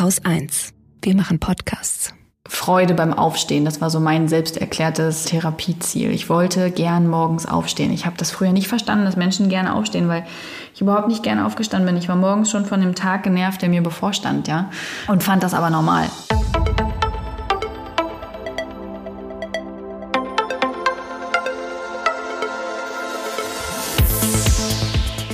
Haus 1. Wir machen Podcasts. Freude beim Aufstehen, das war so mein selbst erklärtes Therapieziel. Ich wollte gern morgens aufstehen. Ich habe das früher nicht verstanden, dass Menschen gerne aufstehen, weil ich überhaupt nicht gerne aufgestanden bin. Ich war morgens schon von dem Tag genervt, der mir bevorstand, ja, und fand das aber normal.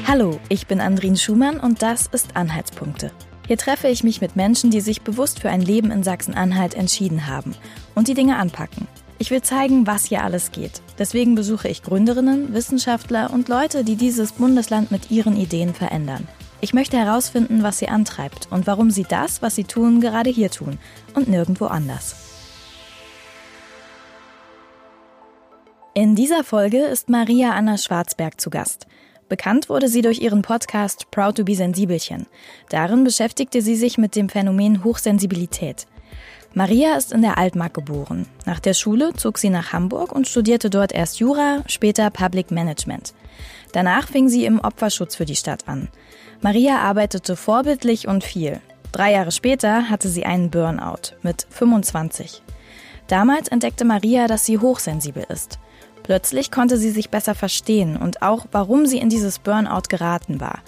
Hallo, ich bin Andrin Schumann und das ist Anhaltspunkte. Hier treffe ich mich mit Menschen, die sich bewusst für ein Leben in Sachsen-Anhalt entschieden haben und die Dinge anpacken. Ich will zeigen, was hier alles geht. Deswegen besuche ich Gründerinnen, Wissenschaftler und Leute, die dieses Bundesland mit ihren Ideen verändern. Ich möchte herausfinden, was sie antreibt und warum sie das, was sie tun, gerade hier tun und nirgendwo anders. In dieser Folge ist Maria Anna Schwarzberg zu Gast. Bekannt wurde sie durch ihren Podcast Proud to be Sensibelchen. Darin beschäftigte sie sich mit dem Phänomen Hochsensibilität. Maria ist in der Altmark geboren. Nach der Schule zog sie nach Hamburg und studierte dort erst Jura, später Public Management. Danach fing sie im Opferschutz für die Stadt an. Maria arbeitete vorbildlich und viel. Drei Jahre später hatte sie einen Burnout mit 25. Damals entdeckte Maria, dass sie hochsensibel ist. Plötzlich konnte sie sich besser verstehen und auch, warum sie in dieses Burnout geraten war.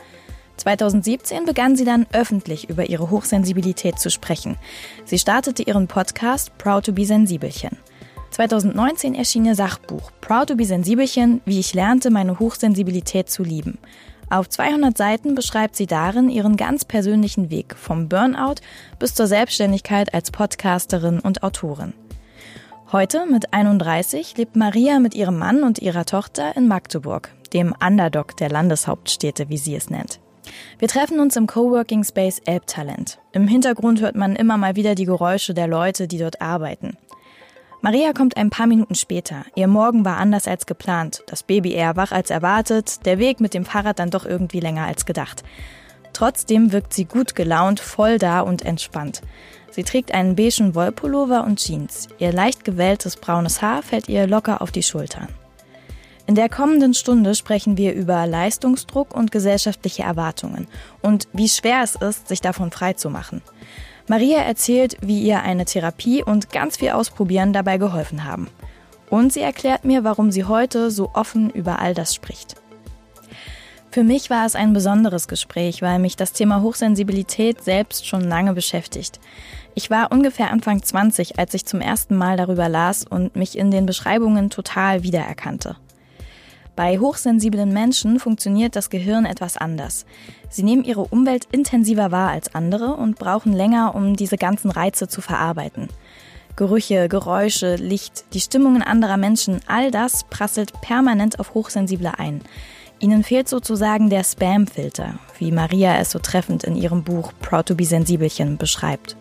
2017 begann sie dann öffentlich über ihre Hochsensibilität zu sprechen. Sie startete ihren Podcast Proud to be Sensibelchen. 2019 erschien ihr Sachbuch Proud to be Sensibelchen, wie ich lernte, meine Hochsensibilität zu lieben. Auf 200 Seiten beschreibt sie darin ihren ganz persönlichen Weg vom Burnout bis zur Selbstständigkeit als Podcasterin und Autorin. Heute mit 31 lebt Maria mit ihrem Mann und ihrer Tochter in Magdeburg, dem Underdog der Landeshauptstädte, wie sie es nennt. Wir treffen uns im Coworking Space Elbtalent. Im Hintergrund hört man immer mal wieder die Geräusche der Leute, die dort arbeiten. Maria kommt ein paar Minuten später. Ihr Morgen war anders als geplant. Das Baby eher wach als erwartet, der Weg mit dem Fahrrad dann doch irgendwie länger als gedacht. Trotzdem wirkt sie gut gelaunt, voll da und entspannt. Sie trägt einen beigen Wollpullover und Jeans. Ihr leicht gewelltes braunes Haar fällt ihr locker auf die Schultern. In der kommenden Stunde sprechen wir über Leistungsdruck und gesellschaftliche Erwartungen und wie schwer es ist, sich davon freizumachen. Maria erzählt, wie ihr eine Therapie und ganz viel Ausprobieren dabei geholfen haben. Und sie erklärt mir, warum sie heute so offen über all das spricht. Für mich war es ein besonderes Gespräch, weil mich das Thema Hochsensibilität selbst schon lange beschäftigt. Ich war ungefähr Anfang 20, als ich zum ersten Mal darüber las und mich in den Beschreibungen total wiedererkannte. Bei hochsensiblen Menschen funktioniert das Gehirn etwas anders. Sie nehmen ihre Umwelt intensiver wahr als andere und brauchen länger, um diese ganzen Reize zu verarbeiten. Gerüche, Geräusche, Licht, die Stimmungen anderer Menschen, all das prasselt permanent auf Hochsensible ein. Ihnen fehlt sozusagen der Spam-Filter, wie Maria es so treffend in ihrem Buch Proud to be Sensibelchen beschreibt.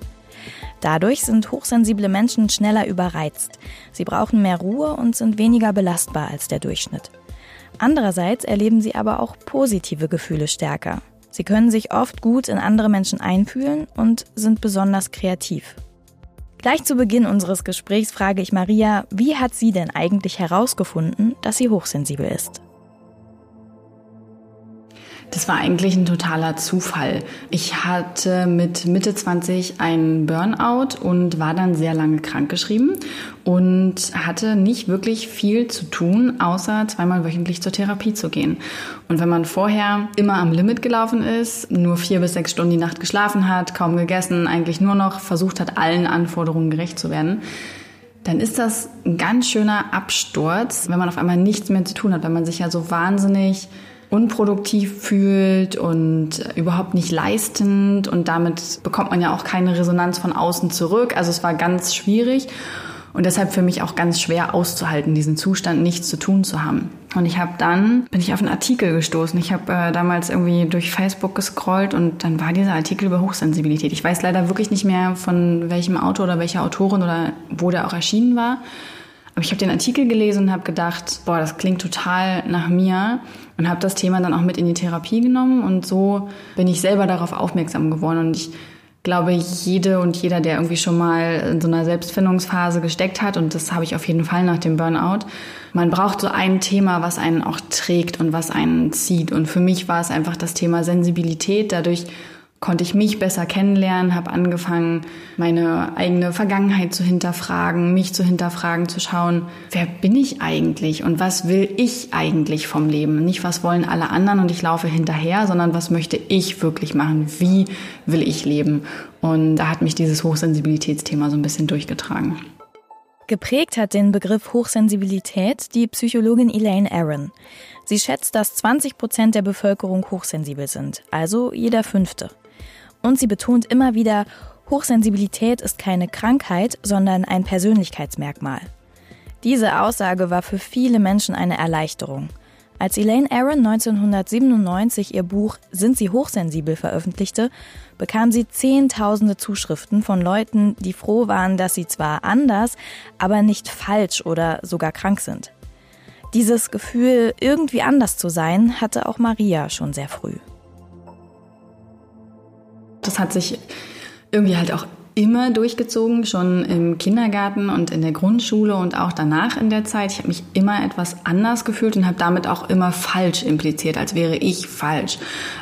Dadurch sind hochsensible Menschen schneller überreizt. Sie brauchen mehr Ruhe und sind weniger belastbar als der Durchschnitt. Andererseits erleben sie aber auch positive Gefühle stärker. Sie können sich oft gut in andere Menschen einfühlen und sind besonders kreativ. Gleich zu Beginn unseres Gesprächs frage ich Maria, wie hat sie denn eigentlich herausgefunden, dass sie hochsensibel ist? Das war eigentlich ein totaler Zufall. Ich hatte mit Mitte 20 einen Burnout und war dann sehr lange krankgeschrieben und hatte nicht wirklich viel zu tun, außer zweimal wöchentlich zur Therapie zu gehen. Und wenn man vorher immer am Limit gelaufen ist, nur vier bis sechs Stunden die Nacht geschlafen hat, kaum gegessen, eigentlich nur noch versucht hat, allen Anforderungen gerecht zu werden, dann ist das ein ganz schöner Absturz, wenn man auf einmal nichts mehr zu tun hat, wenn man sich ja so wahnsinnig unproduktiv fühlt und überhaupt nicht leistend und damit bekommt man ja auch keine Resonanz von außen zurück. Also es war ganz schwierig und deshalb für mich auch ganz schwer auszuhalten, diesen Zustand nichts zu tun zu haben. Und ich habe dann, bin ich auf einen Artikel gestoßen. Ich habe äh, damals irgendwie durch Facebook gescrollt und dann war dieser Artikel über Hochsensibilität. Ich weiß leider wirklich nicht mehr, von welchem Autor oder welcher Autorin oder wo der auch erschienen war. Aber ich habe den Artikel gelesen und habe gedacht, boah, das klingt total nach mir und habe das Thema dann auch mit in die Therapie genommen und so bin ich selber darauf aufmerksam geworden und ich glaube, jede und jeder, der irgendwie schon mal in so einer Selbstfindungsphase gesteckt hat, und das habe ich auf jeden Fall nach dem Burnout, man braucht so ein Thema, was einen auch trägt und was einen zieht. Und für mich war es einfach das Thema Sensibilität. Dadurch konnte ich mich besser kennenlernen, habe angefangen, meine eigene Vergangenheit zu hinterfragen, mich zu hinterfragen, zu schauen, wer bin ich eigentlich und was will ich eigentlich vom Leben? Nicht, was wollen alle anderen und ich laufe hinterher, sondern was möchte ich wirklich machen? Wie will ich leben? Und da hat mich dieses Hochsensibilitätsthema so ein bisschen durchgetragen. Geprägt hat den Begriff Hochsensibilität die Psychologin Elaine Aaron. Sie schätzt, dass 20 Prozent der Bevölkerung hochsensibel sind, also jeder Fünfte. Und sie betont immer wieder, Hochsensibilität ist keine Krankheit, sondern ein Persönlichkeitsmerkmal. Diese Aussage war für viele Menschen eine Erleichterung. Als Elaine Aaron 1997 ihr Buch Sind Sie hochsensibel veröffentlichte, bekam sie Zehntausende Zuschriften von Leuten, die froh waren, dass sie zwar anders, aber nicht falsch oder sogar krank sind. Dieses Gefühl, irgendwie anders zu sein, hatte auch Maria schon sehr früh. Das hat sich irgendwie halt auch immer durchgezogen, schon im Kindergarten und in der Grundschule und auch danach in der Zeit. Ich habe mich immer etwas anders gefühlt und habe damit auch immer falsch impliziert, als wäre ich falsch.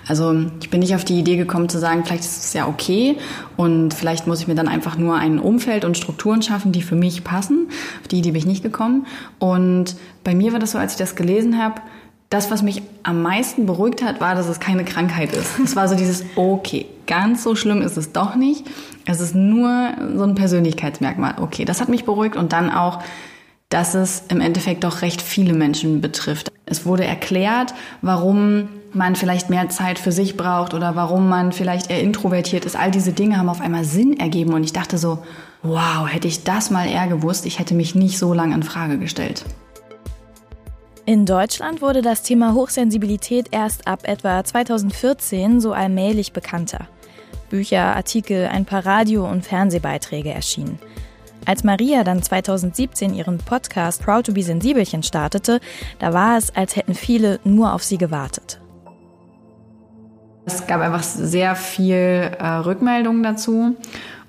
Also ich bin nicht auf die Idee gekommen zu sagen, vielleicht ist es ja okay und vielleicht muss ich mir dann einfach nur ein Umfeld und Strukturen schaffen, die für mich passen. Auf die Idee bin ich nicht gekommen. Und bei mir war das so, als ich das gelesen habe, das, was mich am meisten beruhigt hat, war, dass es keine Krankheit ist. Es war so dieses, okay, ganz so schlimm ist es doch nicht. Es ist nur so ein Persönlichkeitsmerkmal. Okay, das hat mich beruhigt und dann auch, dass es im Endeffekt doch recht viele Menschen betrifft. Es wurde erklärt, warum man vielleicht mehr Zeit für sich braucht oder warum man vielleicht eher introvertiert ist. All diese Dinge haben auf einmal Sinn ergeben und ich dachte so, wow, hätte ich das mal eher gewusst, ich hätte mich nicht so lange in Frage gestellt. In Deutschland wurde das Thema Hochsensibilität erst ab etwa 2014 so allmählich bekannter. Bücher, Artikel, ein paar Radio- und Fernsehbeiträge erschienen. Als Maria dann 2017 ihren Podcast Proud to be Sensibelchen startete, da war es, als hätten viele nur auf sie gewartet. Es gab einfach sehr viel äh, Rückmeldungen dazu.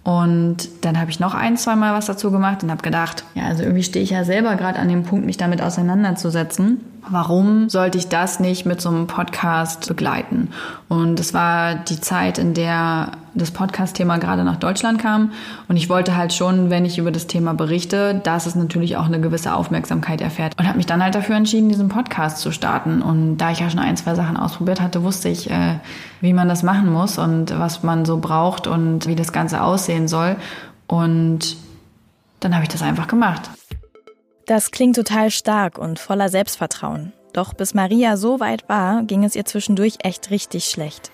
Und dann habe ich noch ein, zwei Mal was dazu gemacht und habe gedacht, ja, also irgendwie stehe ich ja selber gerade an dem Punkt, mich damit auseinanderzusetzen. Warum sollte ich das nicht mit so einem Podcast begleiten? Und es war die Zeit, in der das Podcast-Thema gerade nach Deutschland kam. Und ich wollte halt schon, wenn ich über das Thema berichte, dass es natürlich auch eine gewisse Aufmerksamkeit erfährt. Und habe mich dann halt dafür entschieden, diesen Podcast zu starten. Und da ich ja schon ein, zwei Sachen ausprobiert hatte, wusste ich, äh, wie man das machen muss und was man so braucht und wie das Ganze aussehen soll. Und dann habe ich das einfach gemacht. Das klingt total stark und voller Selbstvertrauen. Doch bis Maria so weit war, ging es ihr zwischendurch echt richtig schlecht.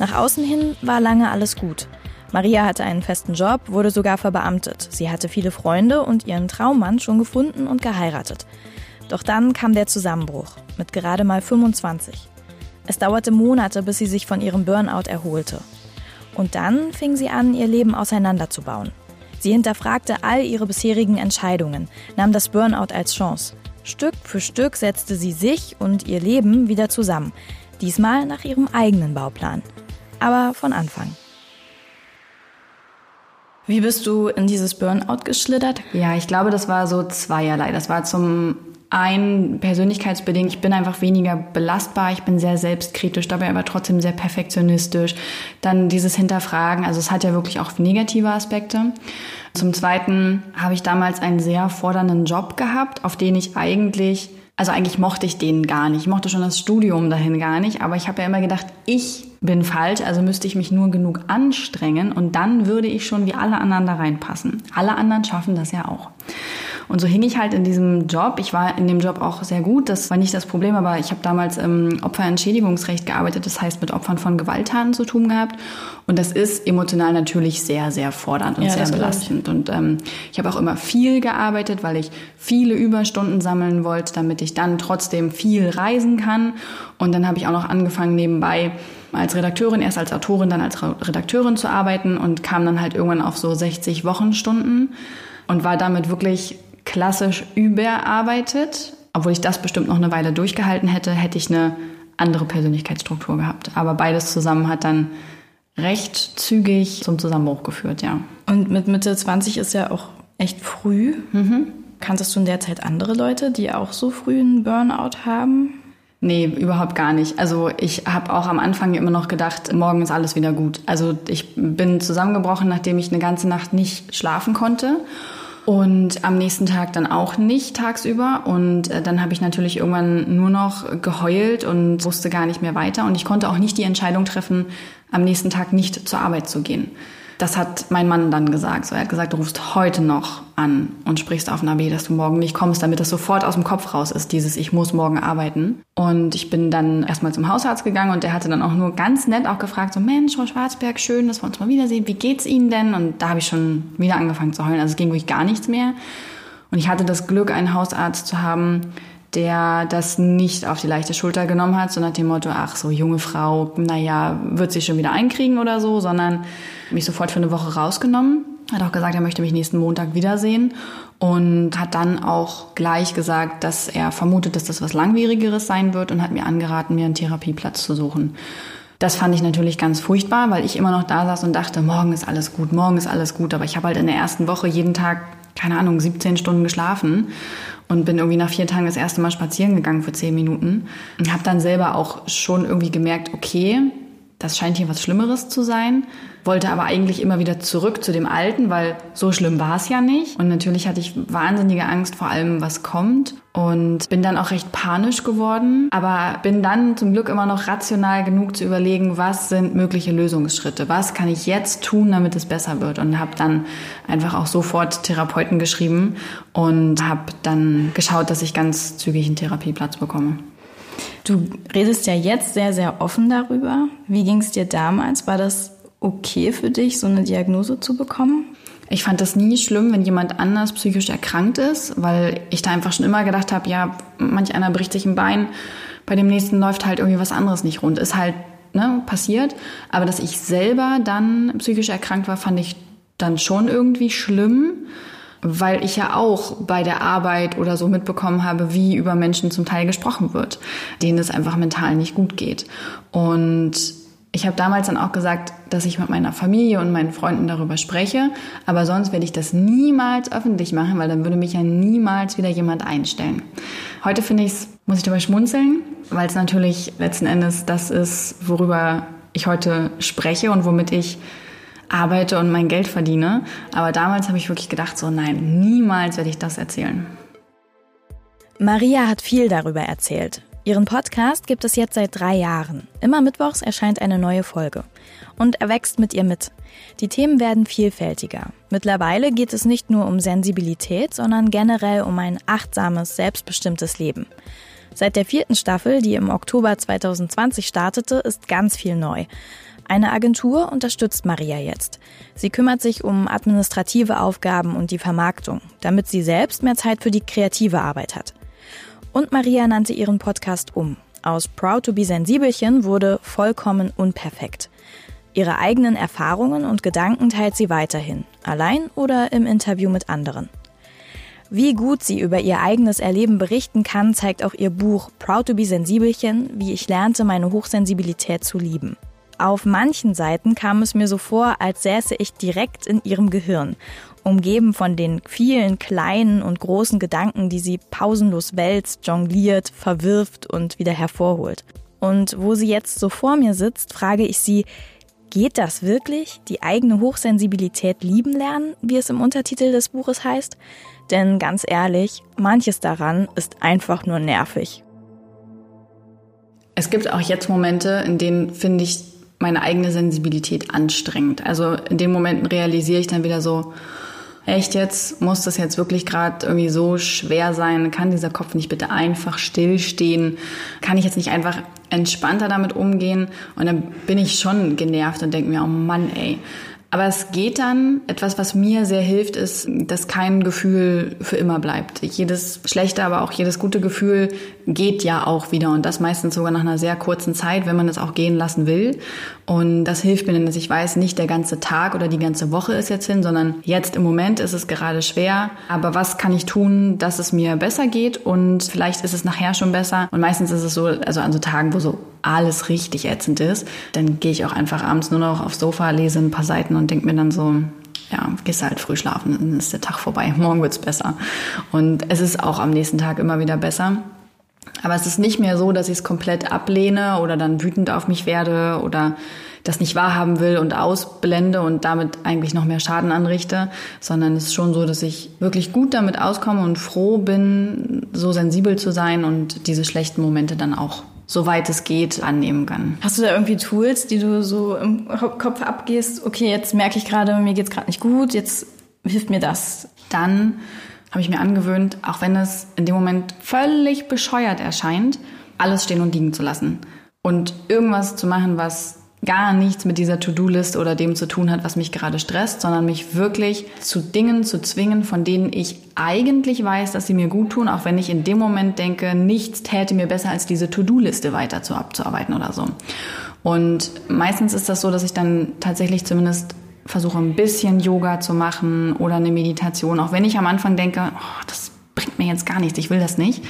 Nach außen hin war lange alles gut. Maria hatte einen festen Job, wurde sogar verbeamtet. Sie hatte viele Freunde und ihren Traummann schon gefunden und geheiratet. Doch dann kam der Zusammenbruch mit gerade mal 25. Es dauerte Monate, bis sie sich von ihrem Burnout erholte. Und dann fing sie an, ihr Leben auseinanderzubauen. Sie hinterfragte all ihre bisherigen Entscheidungen, nahm das Burnout als Chance. Stück für Stück setzte sie sich und ihr Leben wieder zusammen, diesmal nach ihrem eigenen Bauplan. Aber von Anfang. Wie bist du in dieses Burnout geschlittert? Ja, ich glaube, das war so zweierlei. Das war zum einen persönlichkeitsbedingt. Ich bin einfach weniger belastbar. Ich bin sehr selbstkritisch, dabei aber trotzdem sehr perfektionistisch. Dann dieses Hinterfragen. Also es hat ja wirklich auch negative Aspekte. Zum Zweiten habe ich damals einen sehr fordernden Job gehabt, auf den ich eigentlich also eigentlich mochte ich den gar nicht. Ich mochte schon das Studium dahin gar nicht, aber ich habe ja immer gedacht, ich bin falsch, also müsste ich mich nur genug anstrengen und dann würde ich schon wie alle anderen da reinpassen. Alle anderen schaffen das ja auch. Und so hing ich halt in diesem Job. Ich war in dem Job auch sehr gut. Das war nicht das Problem, aber ich habe damals im Opferentschädigungsrecht gearbeitet. Das heißt, mit Opfern von Gewalttaten zu tun gehabt. Und das ist emotional natürlich sehr, sehr fordernd und ja, sehr belastend. Und ähm, ich habe auch immer viel gearbeitet, weil ich viele Überstunden sammeln wollte, damit ich dann trotzdem viel reisen kann. Und dann habe ich auch noch angefangen nebenbei als Redakteurin, erst als Autorin, dann als Redakteurin zu arbeiten und kam dann halt irgendwann auf so 60 Wochenstunden und war damit wirklich klassisch überarbeitet. Obwohl ich das bestimmt noch eine Weile durchgehalten hätte, hätte ich eine andere Persönlichkeitsstruktur gehabt. Aber beides zusammen hat dann recht zügig zum Zusammenbruch geführt, ja. Und mit Mitte 20 ist ja auch echt früh. Mhm. Kanntest du in der Zeit andere Leute, die auch so früh einen Burnout haben? Nee, überhaupt gar nicht. Also ich habe auch am Anfang immer noch gedacht, morgen ist alles wieder gut. Also ich bin zusammengebrochen, nachdem ich eine ganze Nacht nicht schlafen konnte. Und am nächsten Tag dann auch nicht tagsüber. Und äh, dann habe ich natürlich irgendwann nur noch geheult und wusste gar nicht mehr weiter. Und ich konnte auch nicht die Entscheidung treffen, am nächsten Tag nicht zur Arbeit zu gehen. Das hat mein Mann dann gesagt. So, er hat gesagt, du rufst heute noch an und sprichst auf Nabi, dass du morgen nicht kommst, damit das sofort aus dem Kopf raus ist, dieses Ich muss morgen arbeiten. Und ich bin dann erstmal zum Hausarzt gegangen und der hatte dann auch nur ganz nett auch gefragt, so Mensch, Frau Schwarzberg, schön, dass wir uns mal wiedersehen. Wie geht's Ihnen denn? Und da habe ich schon wieder angefangen zu heulen. Also es ging wirklich gar nichts mehr. Und ich hatte das Glück, einen Hausarzt zu haben, der das nicht auf die leichte Schulter genommen hat, so nach dem Motto, ach, so junge Frau, naja, wird sich schon wieder einkriegen oder so, sondern mich sofort für eine Woche rausgenommen. Hat auch gesagt, er möchte mich nächsten Montag wiedersehen und hat dann auch gleich gesagt, dass er vermutet, dass das was Langwierigeres sein wird und hat mir angeraten, mir einen Therapieplatz zu suchen. Das fand ich natürlich ganz furchtbar, weil ich immer noch da saß und dachte, morgen ist alles gut, morgen ist alles gut. Aber ich habe halt in der ersten Woche jeden Tag, keine Ahnung, 17 Stunden geschlafen und bin irgendwie nach vier Tagen das erste Mal spazieren gegangen für zehn Minuten und habe dann selber auch schon irgendwie gemerkt, okay, das scheint hier was Schlimmeres zu sein, wollte aber eigentlich immer wieder zurück zu dem Alten, weil so schlimm war es ja nicht. Und natürlich hatte ich wahnsinnige Angst vor allem, was kommt. Und bin dann auch recht panisch geworden, aber bin dann zum Glück immer noch rational genug zu überlegen, was sind mögliche Lösungsschritte, was kann ich jetzt tun, damit es besser wird? Und habe dann einfach auch sofort Therapeuten geschrieben und habe dann geschaut, dass ich ganz zügig einen Therapieplatz bekomme. Du redest ja jetzt sehr, sehr offen darüber. Wie ging es dir damals? War das okay für dich, so eine Diagnose zu bekommen? Ich fand das nie schlimm, wenn jemand anders psychisch erkrankt ist, weil ich da einfach schon immer gedacht habe, ja, manch einer bricht sich ein Bein, bei dem nächsten läuft halt irgendwie was anderes nicht rund. Ist halt ne, passiert. Aber dass ich selber dann psychisch erkrankt war, fand ich dann schon irgendwie schlimm weil ich ja auch bei der Arbeit oder so mitbekommen habe, wie über Menschen zum Teil gesprochen wird, denen es einfach mental nicht gut geht. Und ich habe damals dann auch gesagt, dass ich mit meiner Familie und meinen Freunden darüber spreche, aber sonst werde ich das niemals öffentlich machen, weil dann würde mich ja niemals wieder jemand einstellen. Heute finde ich es, muss ich dabei schmunzeln, weil es natürlich letzten Endes das ist, worüber ich heute spreche und womit ich arbeite und mein Geld verdiene. Aber damals habe ich wirklich gedacht, so nein, niemals werde ich das erzählen. Maria hat viel darüber erzählt. Ihren Podcast gibt es jetzt seit drei Jahren. Immer mittwochs erscheint eine neue Folge. Und er wächst mit ihr mit. Die Themen werden vielfältiger. Mittlerweile geht es nicht nur um Sensibilität, sondern generell um ein achtsames, selbstbestimmtes Leben. Seit der vierten Staffel, die im Oktober 2020 startete, ist ganz viel neu. Eine Agentur unterstützt Maria jetzt. Sie kümmert sich um administrative Aufgaben und die Vermarktung, damit sie selbst mehr Zeit für die kreative Arbeit hat. Und Maria nannte ihren Podcast um. Aus Proud to be Sensibelchen wurde vollkommen unperfekt. Ihre eigenen Erfahrungen und Gedanken teilt sie weiterhin, allein oder im Interview mit anderen. Wie gut sie über ihr eigenes Erleben berichten kann, zeigt auch ihr Buch Proud to be Sensibelchen, wie ich lernte, meine Hochsensibilität zu lieben. Auf manchen Seiten kam es mir so vor, als säße ich direkt in ihrem Gehirn, umgeben von den vielen kleinen und großen Gedanken, die sie pausenlos wälzt, jongliert, verwirft und wieder hervorholt. Und wo sie jetzt so vor mir sitzt, frage ich sie, geht das wirklich? Die eigene Hochsensibilität lieben lernen, wie es im Untertitel des Buches heißt? Denn ganz ehrlich, manches daran ist einfach nur nervig. Es gibt auch jetzt Momente, in denen finde ich meine eigene Sensibilität anstrengend. Also in den Momenten realisiere ich dann wieder so, echt jetzt, muss das jetzt wirklich gerade irgendwie so schwer sein? Kann dieser Kopf nicht bitte einfach stillstehen? Kann ich jetzt nicht einfach entspannter damit umgehen? Und dann bin ich schon genervt und denke mir, oh Mann, ey. Aber es geht dann. Etwas, was mir sehr hilft, ist, dass kein Gefühl für immer bleibt. Jedes schlechte, aber auch jedes gute Gefühl geht ja auch wieder. Und das meistens sogar nach einer sehr kurzen Zeit, wenn man es auch gehen lassen will. Und das hilft mir dann, dass ich weiß, nicht der ganze Tag oder die ganze Woche ist jetzt hin, sondern jetzt im Moment ist es gerade schwer. Aber was kann ich tun, dass es mir besser geht? Und vielleicht ist es nachher schon besser. Und meistens ist es so, also an so Tagen, wo so alles richtig ätzend ist, dann gehe ich auch einfach abends nur noch aufs Sofa, lese ein paar Seiten und denke mir dann so, ja, gehst halt früh schlafen, dann ist der Tag vorbei, morgen wird's besser. Und es ist auch am nächsten Tag immer wieder besser. Aber es ist nicht mehr so, dass ich es komplett ablehne oder dann wütend auf mich werde oder das nicht wahrhaben will und ausblende und damit eigentlich noch mehr Schaden anrichte, sondern es ist schon so, dass ich wirklich gut damit auskomme und froh bin, so sensibel zu sein und diese schlechten Momente dann auch soweit es geht, annehmen kann. Hast du da irgendwie Tools, die du so im Kopf abgehst? Okay, jetzt merke ich gerade, mir geht's gerade nicht gut, jetzt hilft mir das. Dann habe ich mir angewöhnt, auch wenn es in dem Moment völlig bescheuert erscheint, alles stehen und liegen zu lassen und irgendwas zu machen, was gar nichts mit dieser To-Do-List oder dem zu tun hat, was mich gerade stresst, sondern mich wirklich zu Dingen zu zwingen, von denen ich eigentlich weiß, dass sie mir gut tun, auch wenn ich in dem Moment denke, nichts täte mir besser, als diese To-Do-Liste weiter zu abzuarbeiten oder so. Und meistens ist das so, dass ich dann tatsächlich zumindest versuche ein bisschen Yoga zu machen oder eine Meditation, auch wenn ich am Anfang denke, oh, das bringt mir jetzt gar nichts, ich will das nicht.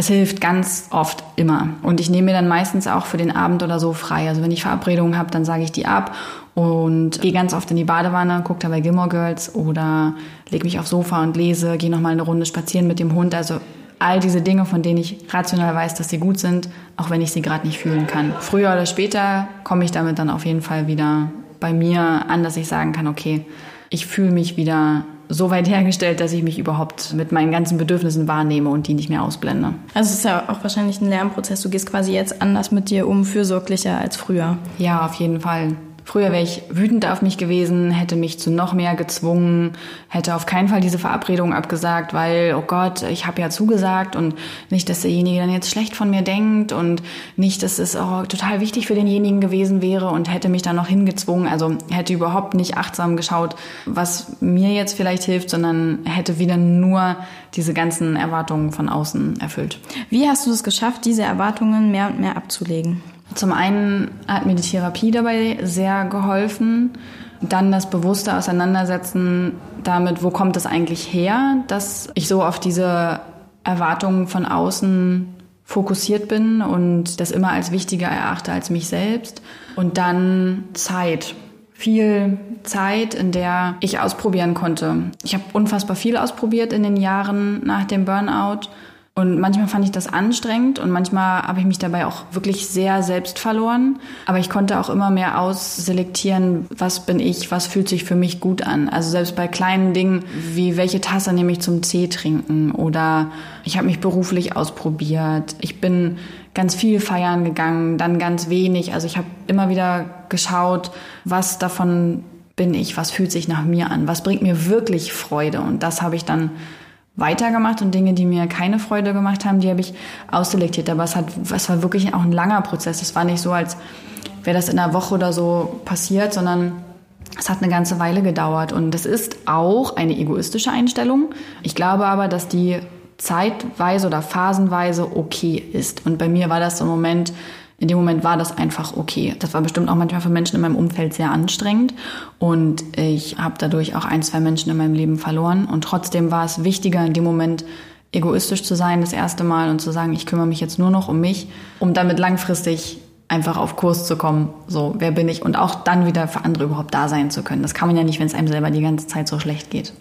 Es hilft ganz oft immer. Und ich nehme mir dann meistens auch für den Abend oder so frei. Also wenn ich Verabredungen habe, dann sage ich die ab und gehe ganz oft in die Badewanne, gucke dabei Gilmore Girls oder lege mich aufs Sofa und lese, gehe nochmal eine Runde spazieren mit dem Hund. Also all diese Dinge, von denen ich rational weiß, dass sie gut sind, auch wenn ich sie gerade nicht fühlen kann. Früher oder später komme ich damit dann auf jeden Fall wieder bei mir an, dass ich sagen kann, okay, ich fühle mich wieder so weit hergestellt, dass ich mich überhaupt mit meinen ganzen Bedürfnissen wahrnehme und die nicht mehr ausblende. Also es ist ja auch wahrscheinlich ein Lernprozess. Du gehst quasi jetzt anders mit dir um, fürsorglicher als früher. Ja, auf jeden Fall. Früher wäre ich wütend auf mich gewesen, hätte mich zu noch mehr gezwungen, hätte auf keinen Fall diese Verabredung abgesagt, weil, oh Gott, ich habe ja zugesagt und nicht, dass derjenige dann jetzt schlecht von mir denkt und nicht, dass es auch total wichtig für denjenigen gewesen wäre und hätte mich dann noch hingezwungen. Also hätte überhaupt nicht achtsam geschaut, was mir jetzt vielleicht hilft, sondern hätte wieder nur diese ganzen Erwartungen von außen erfüllt. Wie hast du es geschafft, diese Erwartungen mehr und mehr abzulegen? Zum einen hat mir die Therapie dabei sehr geholfen. Dann das bewusste Auseinandersetzen damit, wo kommt es eigentlich her, dass ich so auf diese Erwartungen von außen fokussiert bin und das immer als wichtiger erachte als mich selbst. Und dann Zeit. Viel Zeit, in der ich ausprobieren konnte. Ich habe unfassbar viel ausprobiert in den Jahren nach dem Burnout und manchmal fand ich das anstrengend und manchmal habe ich mich dabei auch wirklich sehr selbst verloren. Aber ich konnte auch immer mehr ausselektieren, was bin ich, was fühlt sich für mich gut an. Also selbst bei kleinen Dingen wie welche Tasse nehme ich zum Tee trinken oder ich habe mich beruflich ausprobiert. Ich bin ganz viel feiern gegangen, dann ganz wenig. Also ich habe immer wieder geschaut, was davon bin ich, was fühlt sich nach mir an, was bringt mir wirklich Freude. Und das habe ich dann weitergemacht und Dinge, die mir keine Freude gemacht haben, die habe ich ausselektiert. Aber es, hat, es war wirklich auch ein langer Prozess. Es war nicht so, als wäre das in einer Woche oder so passiert, sondern es hat eine ganze Weile gedauert. Und es ist auch eine egoistische Einstellung. Ich glaube aber, dass die zeitweise oder phasenweise okay ist. Und bei mir war das ein Moment, in dem Moment war das einfach okay. Das war bestimmt auch manchmal für Menschen in meinem Umfeld sehr anstrengend und ich habe dadurch auch ein, zwei Menschen in meinem Leben verloren und trotzdem war es wichtiger in dem Moment egoistisch zu sein das erste Mal und zu sagen, ich kümmere mich jetzt nur noch um mich, um damit langfristig einfach auf Kurs zu kommen. So, wer bin ich? Und auch dann wieder für andere überhaupt da sein zu können. Das kann man ja nicht, wenn es einem selber die ganze Zeit so schlecht geht.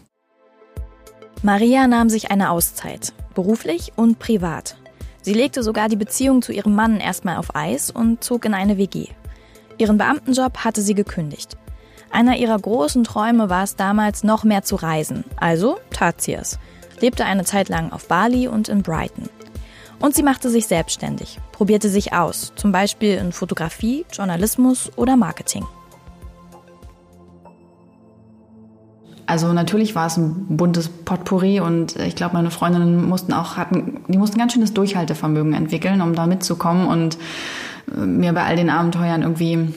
Maria nahm sich eine Auszeit, beruflich und privat. Sie legte sogar die Beziehung zu ihrem Mann erstmal auf Eis und zog in eine WG. Ihren Beamtenjob hatte sie gekündigt. Einer ihrer großen Träume war es damals, noch mehr zu reisen. Also tat sie es. Lebte eine Zeit lang auf Bali und in Brighton. Und sie machte sich selbstständig, probierte sich aus, zum Beispiel in Fotografie, Journalismus oder Marketing. Also natürlich war es ein buntes Potpourri und ich glaube, meine Freundinnen mussten auch hatten, die mussten ganz schönes Durchhaltevermögen entwickeln, um da mitzukommen und äh, mir bei all den Abenteuern irgendwie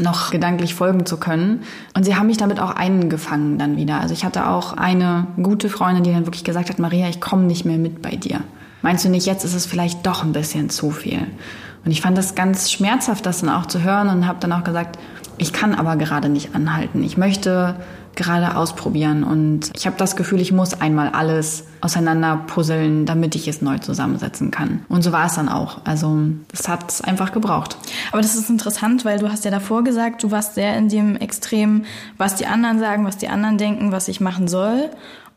noch gedanklich folgen zu können. Und sie haben mich damit auch eingefangen dann wieder. Also ich hatte auch eine gute Freundin, die dann wirklich gesagt hat, Maria, ich komme nicht mehr mit bei dir. Meinst du nicht, jetzt ist es vielleicht doch ein bisschen zu viel? Und ich fand das ganz schmerzhaft, das dann auch zu hören und habe dann auch gesagt, ich kann aber gerade nicht anhalten. Ich möchte gerade ausprobieren. Und ich habe das Gefühl, ich muss einmal alles auseinander puzzeln, damit ich es neu zusammensetzen kann. Und so war es dann auch. Also das hat es einfach gebraucht. Aber das ist interessant, weil du hast ja davor gesagt, du warst sehr in dem Extrem, was die anderen sagen, was die anderen denken, was ich machen soll.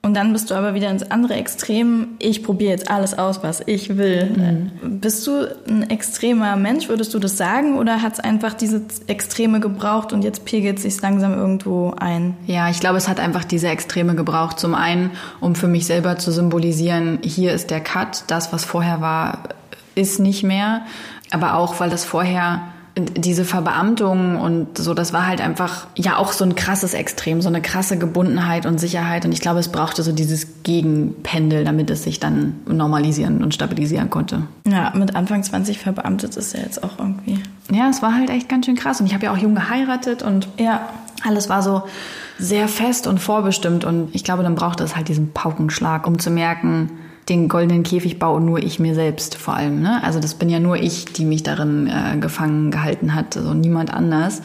Und dann bist du aber wieder ins andere Extrem. Ich probiere jetzt alles aus, was ich will. Mhm. Bist du ein extremer Mensch? Würdest du das sagen? Oder hat es einfach diese Extreme gebraucht und jetzt pegelt sich langsam irgendwo ein? Ja, ich glaube, es hat einfach diese Extreme gebraucht. Zum einen, um für mich selber zu symbolisieren, hier ist der Cut. Das, was vorher war, ist nicht mehr. Aber auch, weil das vorher diese Verbeamtung und so, das war halt einfach ja auch so ein krasses Extrem, so eine krasse Gebundenheit und Sicherheit. Und ich glaube, es brauchte so dieses Gegenpendel, damit es sich dann normalisieren und stabilisieren konnte. Ja, mit Anfang 20 verbeamtet ist ja jetzt auch irgendwie. Ja, es war halt echt ganz schön krass. Und ich habe ja auch jung geheiratet und ja, alles war so sehr fest und vorbestimmt. Und ich glaube, dann brauchte es halt diesen Paukenschlag, um zu merken, den goldenen Käfig baue nur ich mir selbst vor allem. Ne? Also das bin ja nur ich, die mich darin äh, gefangen gehalten hat, also niemand anders.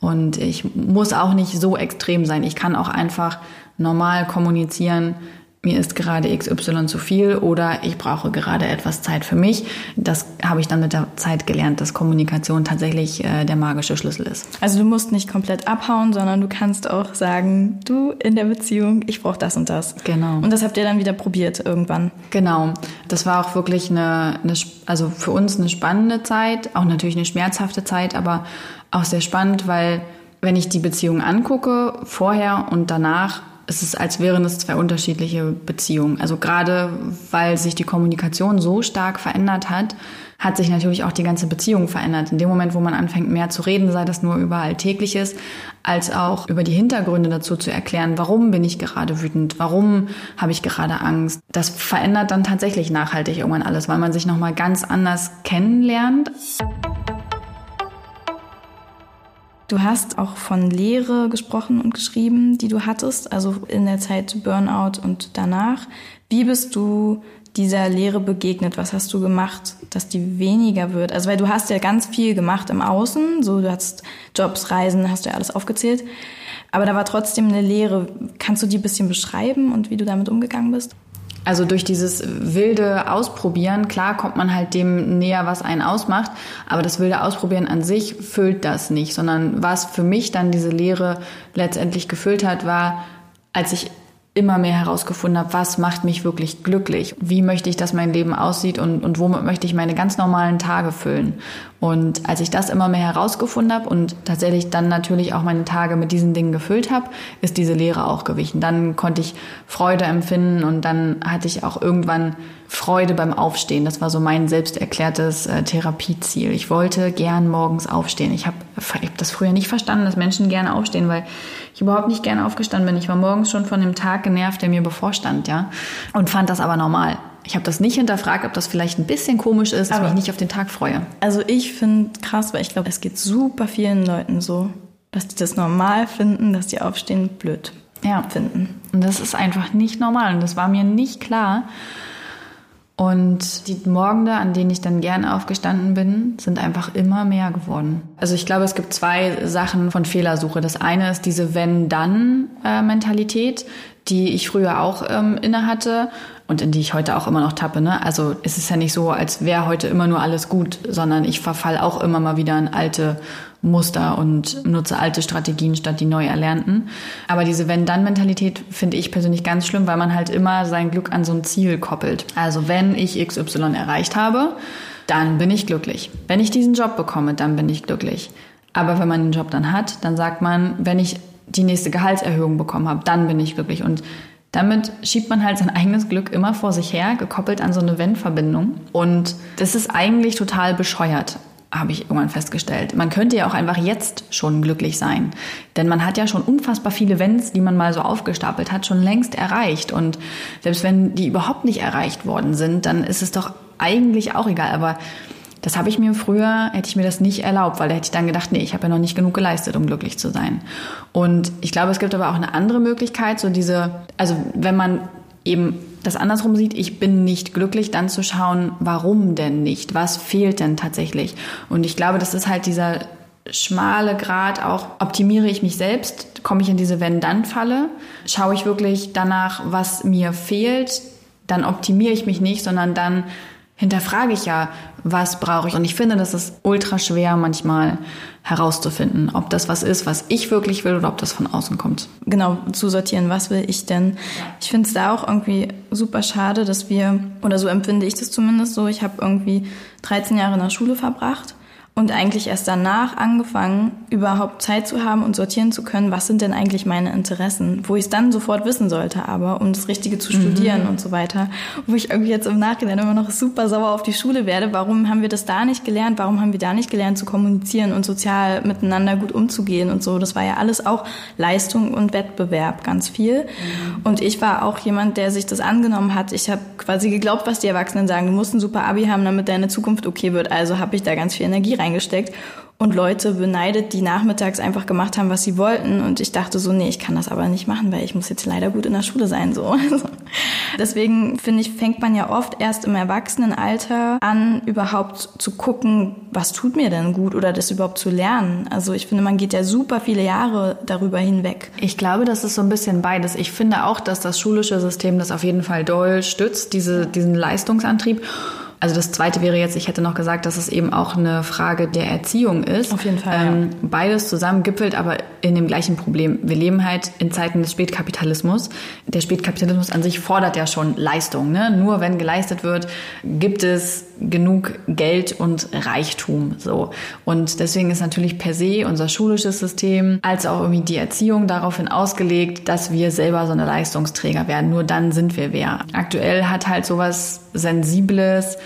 Und ich muss auch nicht so extrem sein. Ich kann auch einfach normal kommunizieren, mir ist gerade XY zu viel oder ich brauche gerade etwas Zeit für mich. Das habe ich dann mit der Zeit gelernt, dass Kommunikation tatsächlich äh, der magische Schlüssel ist. Also du musst nicht komplett abhauen, sondern du kannst auch sagen, du in der Beziehung, ich brauche das und das. Genau. Und das habt ihr dann wieder probiert irgendwann. Genau. Das war auch wirklich eine, eine also für uns eine spannende Zeit, auch natürlich eine schmerzhafte Zeit, aber auch sehr spannend, weil wenn ich die Beziehung angucke, vorher und danach, es ist, als wären es zwei unterschiedliche Beziehungen. Also gerade weil sich die Kommunikation so stark verändert hat, hat sich natürlich auch die ganze Beziehung verändert. In dem Moment, wo man anfängt, mehr zu reden, sei das nur über Alltägliches, als auch über die Hintergründe dazu zu erklären, warum bin ich gerade wütend, warum habe ich gerade Angst. Das verändert dann tatsächlich nachhaltig irgendwann alles, weil man sich nochmal ganz anders kennenlernt. Du hast auch von Lehre gesprochen und geschrieben, die du hattest, also in der Zeit Burnout und danach. Wie bist du dieser Lehre begegnet? Was hast du gemacht, dass die weniger wird? Also weil du hast ja ganz viel gemacht im Außen, so du hast Jobs, Reisen, hast du ja alles aufgezählt. Aber da war trotzdem eine Lehre. Kannst du die ein bisschen beschreiben und wie du damit umgegangen bist? Also durch dieses wilde Ausprobieren, klar kommt man halt dem näher, was einen ausmacht, aber das wilde Ausprobieren an sich füllt das nicht, sondern was für mich dann diese Lehre letztendlich gefüllt hat, war, als ich immer mehr herausgefunden habe, was macht mich wirklich glücklich, wie möchte ich, dass mein Leben aussieht und, und womit möchte ich meine ganz normalen Tage füllen. Und als ich das immer mehr herausgefunden habe und tatsächlich dann natürlich auch meine Tage mit diesen Dingen gefüllt habe, ist diese Lehre auch gewichen. Dann konnte ich Freude empfinden und dann hatte ich auch irgendwann Freude beim Aufstehen. Das war so mein selbst erklärtes äh, Therapieziel. Ich wollte gern morgens aufstehen. Ich habe hab das früher nicht verstanden, dass Menschen gerne aufstehen, weil ich überhaupt nicht gerne aufgestanden bin. Ich war morgens schon von dem Tag genervt, der mir bevorstand, ja, und fand das aber normal. Ich habe das nicht hinterfragt, ob das vielleicht ein bisschen komisch ist, dass ich mich nicht auf den Tag freue. Also ich finde krass, weil ich glaube, es geht super vielen Leuten so, dass die das normal finden, dass die aufstehen blöd ja. finden. Und das ist einfach nicht normal und das war mir nicht klar. Und die Morgende, an denen ich dann gern aufgestanden bin, sind einfach immer mehr geworden. Also ich glaube, es gibt zwei Sachen von Fehlersuche. Das eine ist diese Wenn-Dann-Mentalität, die ich früher auch ähm, inne hatte und in die ich heute auch immer noch tappe. Ne? Also es ist ja nicht so, als wäre heute immer nur alles gut, sondern ich verfall auch immer mal wieder in alte Muster und nutze alte Strategien statt die neu erlernten. Aber diese Wenn-Dann-Mentalität finde ich persönlich ganz schlimm, weil man halt immer sein Glück an so ein Ziel koppelt. Also wenn ich XY erreicht habe, dann bin ich glücklich. Wenn ich diesen Job bekomme, dann bin ich glücklich. Aber wenn man den Job dann hat, dann sagt man, wenn ich die nächste Gehaltserhöhung bekommen habe, dann bin ich glücklich. Und damit schiebt man halt sein eigenes Glück immer vor sich her, gekoppelt an so eine Wenn-Verbindung. Und das ist eigentlich total bescheuert, habe ich irgendwann festgestellt. Man könnte ja auch einfach jetzt schon glücklich sein. Denn man hat ja schon unfassbar viele Wenns, die man mal so aufgestapelt hat, schon längst erreicht. Und selbst wenn die überhaupt nicht erreicht worden sind, dann ist es doch eigentlich auch egal. Aber das habe ich mir früher, hätte ich mir das nicht erlaubt, weil da hätte ich dann gedacht, nee, ich habe ja noch nicht genug geleistet, um glücklich zu sein. Und ich glaube, es gibt aber auch eine andere Möglichkeit, so diese, also wenn man eben das andersrum sieht, ich bin nicht glücklich, dann zu schauen, warum denn nicht? Was fehlt denn tatsächlich? Und ich glaube, das ist halt dieser schmale Grad auch, optimiere ich mich selbst, komme ich in diese Wenn-Dann-Falle, schaue ich wirklich danach, was mir fehlt, dann optimiere ich mich nicht, sondern dann hinterfrage ich ja, was brauche ich. Und ich finde, das ist ultra schwer manchmal herauszufinden, ob das was ist, was ich wirklich will oder ob das von außen kommt. Genau, zu sortieren, was will ich denn? Ich finde es da auch irgendwie super schade, dass wir, oder so empfinde ich das zumindest so, ich habe irgendwie 13 Jahre in der Schule verbracht und eigentlich erst danach angefangen, überhaupt Zeit zu haben und sortieren zu können, was sind denn eigentlich meine Interessen, wo ich es dann sofort wissen sollte, aber um das Richtige zu studieren mhm. und so weiter, wo ich irgendwie jetzt im Nachhinein immer noch super sauer auf die Schule werde. Warum haben wir das da nicht gelernt? Warum haben wir da nicht gelernt zu kommunizieren und sozial miteinander gut umzugehen und so? Das war ja alles auch Leistung und Wettbewerb, ganz viel. Mhm. Und ich war auch jemand, der sich das angenommen hat. Ich habe quasi geglaubt, was die Erwachsenen sagen. Du musst ein super Abi haben, damit deine Zukunft okay wird. Also habe ich da ganz viel Energie rein reingesteckt und Leute beneidet, die nachmittags einfach gemacht haben, was sie wollten. Und ich dachte so, nee, ich kann das aber nicht machen, weil ich muss jetzt leider gut in der Schule sein. So. Deswegen finde ich, fängt man ja oft erst im Erwachsenenalter an, überhaupt zu gucken, was tut mir denn gut oder das überhaupt zu lernen. Also ich finde, man geht ja super viele Jahre darüber hinweg. Ich glaube, das ist so ein bisschen beides. Ich finde auch, dass das schulische System das auf jeden Fall doll stützt, diese, diesen Leistungsantrieb. Also das Zweite wäre jetzt, ich hätte noch gesagt, dass es eben auch eine Frage der Erziehung ist. Auf jeden Fall. Ähm, ja. Beides zusammen gipfelt aber in dem gleichen Problem. Wir leben halt in Zeiten des Spätkapitalismus. Der Spätkapitalismus an sich fordert ja schon Leistung. Ne? Nur wenn geleistet wird, gibt es genug Geld und Reichtum. So. Und deswegen ist natürlich per se unser schulisches System als auch irgendwie die Erziehung daraufhin ausgelegt, dass wir selber so eine Leistungsträger werden. Nur dann sind wir wer. Aktuell hat halt sowas Sensibles,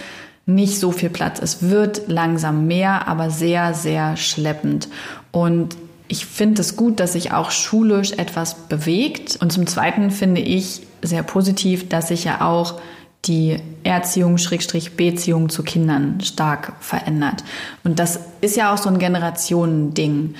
nicht so viel Platz. Es wird langsam mehr, aber sehr, sehr schleppend. Und ich finde es gut, dass sich auch schulisch etwas bewegt. Und zum Zweiten finde ich sehr positiv, dass sich ja auch die Erziehung, Schrägstrich Beziehung zu Kindern stark verändert. Und das ist ja auch so ein Generationending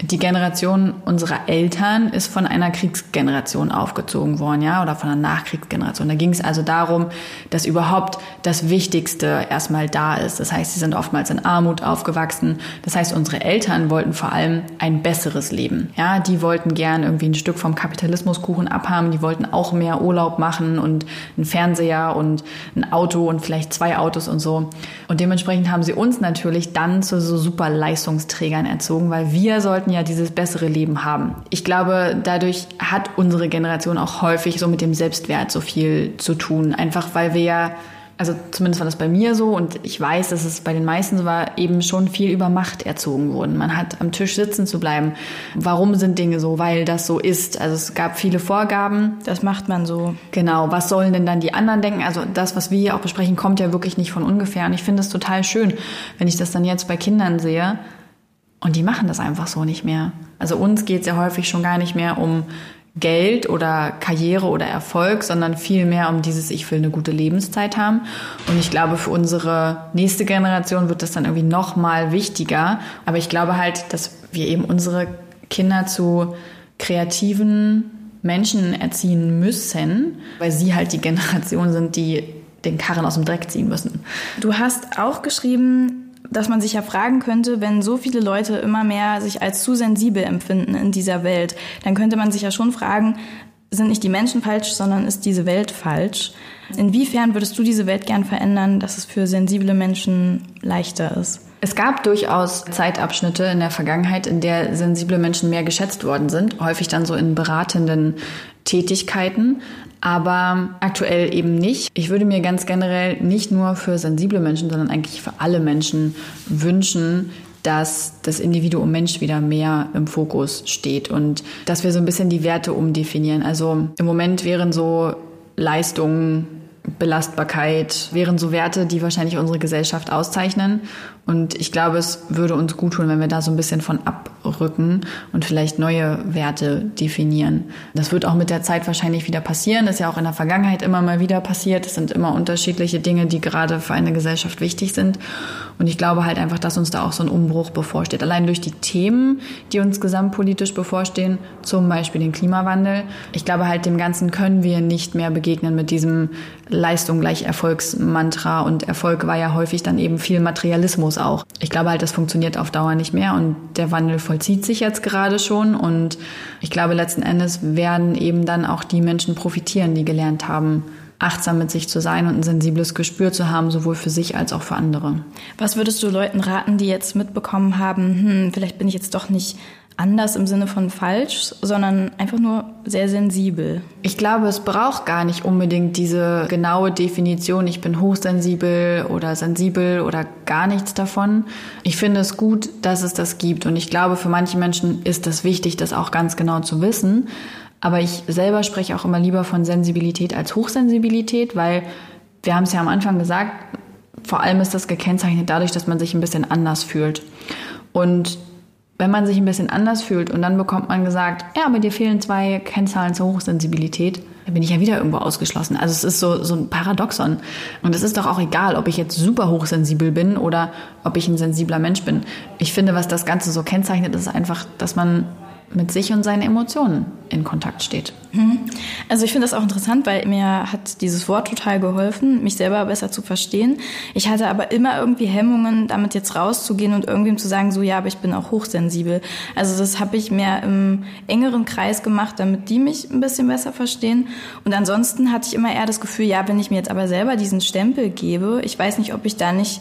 die Generation unserer Eltern ist von einer Kriegsgeneration aufgezogen worden, ja, oder von einer Nachkriegsgeneration. Da ging es also darum, dass überhaupt das Wichtigste erstmal da ist. Das heißt, sie sind oftmals in Armut aufgewachsen. Das heißt, unsere Eltern wollten vor allem ein besseres Leben. Ja, die wollten gern irgendwie ein Stück vom Kapitalismuskuchen abhaben. Die wollten auch mehr Urlaub machen und einen Fernseher und ein Auto und vielleicht zwei Autos und so. Und dementsprechend haben sie uns natürlich dann zu so super Leistungsträgern erzogen, weil wir sollten wollten ja dieses bessere Leben haben. Ich glaube, dadurch hat unsere Generation auch häufig so mit dem Selbstwert so viel zu tun. Einfach weil wir ja, also zumindest war das bei mir so und ich weiß, dass es bei den meisten so war, eben schon viel über Macht erzogen wurden. Man hat am Tisch sitzen zu bleiben. Warum sind Dinge so? Weil das so ist. Also es gab viele Vorgaben. Das macht man so. Genau. Was sollen denn dann die anderen denken? Also das, was wir hier auch besprechen, kommt ja wirklich nicht von ungefähr. Und ich finde es total schön, wenn ich das dann jetzt bei Kindern sehe und die machen das einfach so nicht mehr. Also uns geht es ja häufig schon gar nicht mehr um Geld oder Karriere oder Erfolg, sondern vielmehr um dieses, ich will eine gute Lebenszeit haben. Und ich glaube, für unsere nächste Generation wird das dann irgendwie noch mal wichtiger. Aber ich glaube halt, dass wir eben unsere Kinder zu kreativen Menschen erziehen müssen, weil sie halt die Generation sind, die den Karren aus dem Dreck ziehen müssen. Du hast auch geschrieben, dass man sich ja fragen könnte, wenn so viele Leute immer mehr sich als zu sensibel empfinden in dieser Welt, dann könnte man sich ja schon fragen, sind nicht die Menschen falsch, sondern ist diese Welt falsch? Inwiefern würdest du diese Welt gern verändern, dass es für sensible Menschen leichter ist? Es gab durchaus Zeitabschnitte in der Vergangenheit, in der sensible Menschen mehr geschätzt worden sind, häufig dann so in beratenden Tätigkeiten aber aktuell eben nicht. Ich würde mir ganz generell nicht nur für sensible Menschen, sondern eigentlich für alle Menschen wünschen, dass das Individuum Mensch wieder mehr im Fokus steht und dass wir so ein bisschen die Werte umdefinieren. Also im Moment wären so Leistungen, Belastbarkeit, wären so Werte, die wahrscheinlich unsere Gesellschaft auszeichnen. Und ich glaube, es würde uns gut tun, wenn wir da so ein bisschen von abrücken und vielleicht neue Werte definieren. Das wird auch mit der Zeit wahrscheinlich wieder passieren. Das ist ja auch in der Vergangenheit immer mal wieder passiert. Es sind immer unterschiedliche Dinge, die gerade für eine Gesellschaft wichtig sind. Und ich glaube halt einfach, dass uns da auch so ein Umbruch bevorsteht. Allein durch die Themen, die uns gesamtpolitisch bevorstehen, zum Beispiel den Klimawandel. Ich glaube halt, dem Ganzen können wir nicht mehr begegnen mit diesem Leistung gleich Erfolgsmantra. Und Erfolg war ja häufig dann eben viel Materialismus auch. Ich glaube halt, das funktioniert auf Dauer nicht mehr und der Wandel vollzieht sich jetzt gerade schon und ich glaube, letzten Endes werden eben dann auch die Menschen profitieren, die gelernt haben, achtsam mit sich zu sein und ein sensibles Gespür zu haben, sowohl für sich als auch für andere. Was würdest du Leuten raten, die jetzt mitbekommen haben, hm, vielleicht bin ich jetzt doch nicht anders im Sinne von falsch, sondern einfach nur sehr sensibel. Ich glaube, es braucht gar nicht unbedingt diese genaue Definition, ich bin hochsensibel oder sensibel oder gar nichts davon. Ich finde es gut, dass es das gibt und ich glaube, für manche Menschen ist das wichtig, das auch ganz genau zu wissen. Aber ich selber spreche auch immer lieber von Sensibilität als Hochsensibilität, weil wir haben es ja am Anfang gesagt, vor allem ist das gekennzeichnet dadurch, dass man sich ein bisschen anders fühlt. Und wenn man sich ein bisschen anders fühlt und dann bekommt man gesagt, ja, aber dir fehlen zwei Kennzahlen zur Hochsensibilität, dann bin ich ja wieder irgendwo ausgeschlossen. Also es ist so, so ein Paradoxon. Und es ist doch auch egal, ob ich jetzt super hochsensibel bin oder ob ich ein sensibler Mensch bin. Ich finde, was das Ganze so kennzeichnet, ist einfach, dass man mit sich und seinen Emotionen in Kontakt steht. Mhm. Also ich finde das auch interessant, weil mir hat dieses Wort total geholfen, mich selber besser zu verstehen. Ich hatte aber immer irgendwie Hemmungen, damit jetzt rauszugehen und irgendwem zu sagen, so ja, aber ich bin auch hochsensibel. Also das habe ich mehr im engeren Kreis gemacht, damit die mich ein bisschen besser verstehen. Und ansonsten hatte ich immer eher das Gefühl, ja, wenn ich mir jetzt aber selber diesen Stempel gebe, ich weiß nicht, ob ich da nicht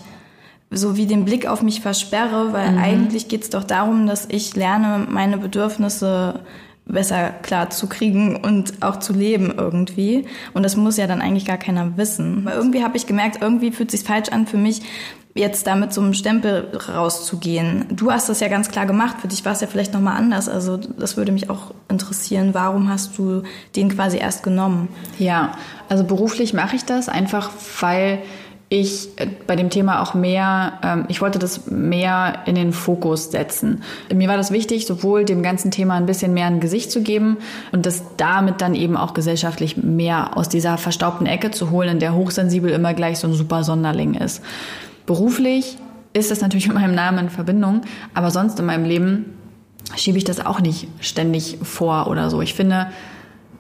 so wie den Blick auf mich versperre, weil mhm. eigentlich geht es doch darum, dass ich lerne, meine Bedürfnisse besser klar zu kriegen und auch zu leben irgendwie. Und das muss ja dann eigentlich gar keiner wissen. Weil irgendwie habe ich gemerkt, irgendwie fühlt es sich falsch an für mich, jetzt damit so einem Stempel rauszugehen. Du hast das ja ganz klar gemacht. Für dich war es ja vielleicht nochmal anders. Also das würde mich auch interessieren. Warum hast du den quasi erst genommen? Ja, also beruflich mache ich das einfach, weil ich äh, bei dem Thema auch mehr, ähm, ich wollte das mehr in den Fokus setzen. Mir war das wichtig, sowohl dem ganzen Thema ein bisschen mehr ein Gesicht zu geben und das damit dann eben auch gesellschaftlich mehr aus dieser verstaubten Ecke zu holen, in der hochsensibel immer gleich so ein super Sonderling ist. Beruflich ist das natürlich mit meinem Namen in Verbindung, aber sonst in meinem Leben schiebe ich das auch nicht ständig vor oder so. Ich finde,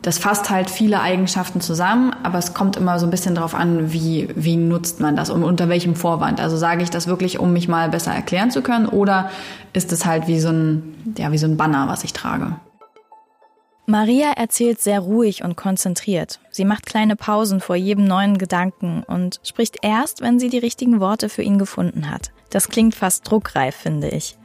das fasst halt viele Eigenschaften zusammen, aber es kommt immer so ein bisschen darauf an, wie, wie nutzt man das und unter welchem Vorwand. Also sage ich das wirklich, um mich mal besser erklären zu können oder ist es halt wie so ein, ja, wie so ein Banner, was ich trage? Maria erzählt sehr ruhig und konzentriert. Sie macht kleine Pausen vor jedem neuen Gedanken und spricht erst, wenn sie die richtigen Worte für ihn gefunden hat. Das klingt fast druckreif, finde ich.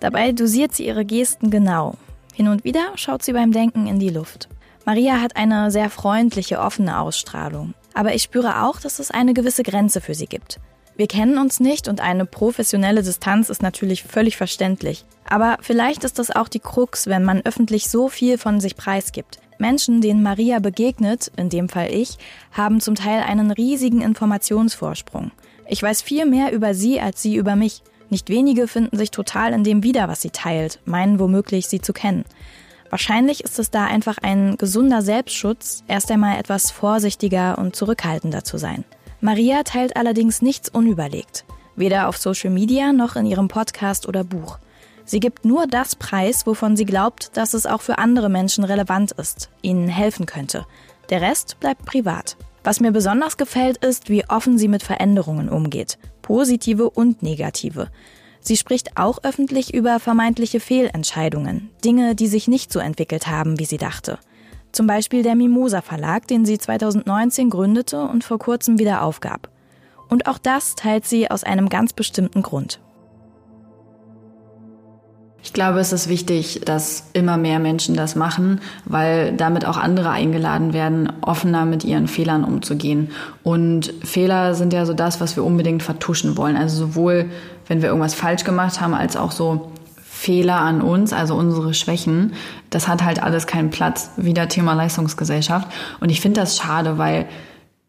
Dabei dosiert sie ihre Gesten genau. Hin und wieder schaut sie beim Denken in die Luft. Maria hat eine sehr freundliche, offene Ausstrahlung. Aber ich spüre auch, dass es eine gewisse Grenze für sie gibt. Wir kennen uns nicht und eine professionelle Distanz ist natürlich völlig verständlich. Aber vielleicht ist das auch die Krux, wenn man öffentlich so viel von sich preisgibt. Menschen, denen Maria begegnet, in dem Fall ich, haben zum Teil einen riesigen Informationsvorsprung. Ich weiß viel mehr über sie als sie über mich. Nicht wenige finden sich total in dem wieder, was sie teilt, meinen womöglich sie zu kennen. Wahrscheinlich ist es da einfach ein gesunder Selbstschutz, erst einmal etwas vorsichtiger und zurückhaltender zu sein. Maria teilt allerdings nichts unüberlegt, weder auf Social Media noch in ihrem Podcast oder Buch. Sie gibt nur das Preis, wovon sie glaubt, dass es auch für andere Menschen relevant ist, ihnen helfen könnte. Der Rest bleibt privat. Was mir besonders gefällt, ist, wie offen sie mit Veränderungen umgeht, positive und negative. Sie spricht auch öffentlich über vermeintliche Fehlentscheidungen, Dinge, die sich nicht so entwickelt haben, wie sie dachte. Zum Beispiel der Mimosa Verlag, den sie 2019 gründete und vor kurzem wieder aufgab. Und auch das teilt sie aus einem ganz bestimmten Grund. Ich glaube, es ist wichtig, dass immer mehr Menschen das machen, weil damit auch andere eingeladen werden, offener mit ihren Fehlern umzugehen. Und Fehler sind ja so das, was wir unbedingt vertuschen wollen. Also sowohl, wenn wir irgendwas falsch gemacht haben, als auch so Fehler an uns, also unsere Schwächen. Das hat halt alles keinen Platz. Wieder Thema Leistungsgesellschaft. Und ich finde das schade, weil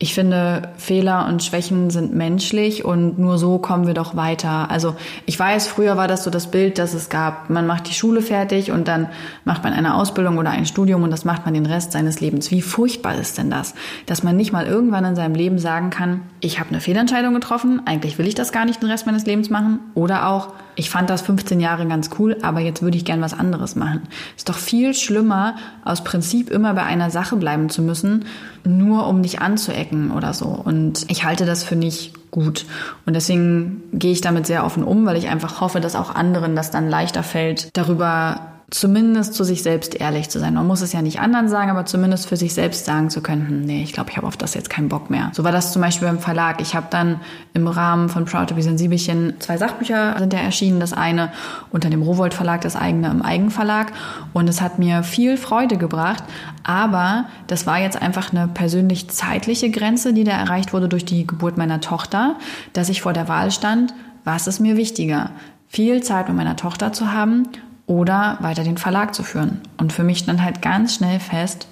ich finde, Fehler und Schwächen sind menschlich und nur so kommen wir doch weiter. Also ich weiß, früher war das so das Bild, dass es gab, man macht die Schule fertig und dann macht man eine Ausbildung oder ein Studium und das macht man den Rest seines Lebens. Wie furchtbar ist denn das, dass man nicht mal irgendwann in seinem Leben sagen kann, ich habe eine Fehlentscheidung getroffen, eigentlich will ich das gar nicht den Rest meines Lebens machen oder auch, ich fand das 15 Jahre ganz cool, aber jetzt würde ich gern was anderes machen. Ist doch viel schlimmer, aus Prinzip immer bei einer Sache bleiben zu müssen, nur um nicht anzuecken oder so. Und ich halte das für nicht gut. Und deswegen gehe ich damit sehr offen um, weil ich einfach hoffe, dass auch anderen das dann leichter fällt, darüber zumindest zu sich selbst ehrlich zu sein. Man muss es ja nicht anderen sagen, aber zumindest für sich selbst sagen zu können, hm, nee, ich glaube, ich habe auf das jetzt keinen Bock mehr. So war das zum Beispiel beim Verlag. Ich habe dann im Rahmen von Proud to be Sensibelchen zwei Sachbücher sind ja erschienen. Das eine unter dem Rowold Verlag, das eigene im Eigenverlag. Und es hat mir viel Freude gebracht. Aber das war jetzt einfach eine persönlich zeitliche Grenze, die da erreicht wurde durch die Geburt meiner Tochter, dass ich vor der Wahl stand, was ist mir wichtiger? Viel Zeit mit meiner Tochter zu haben oder weiter den Verlag zu führen. Und für mich stand halt ganz schnell fest,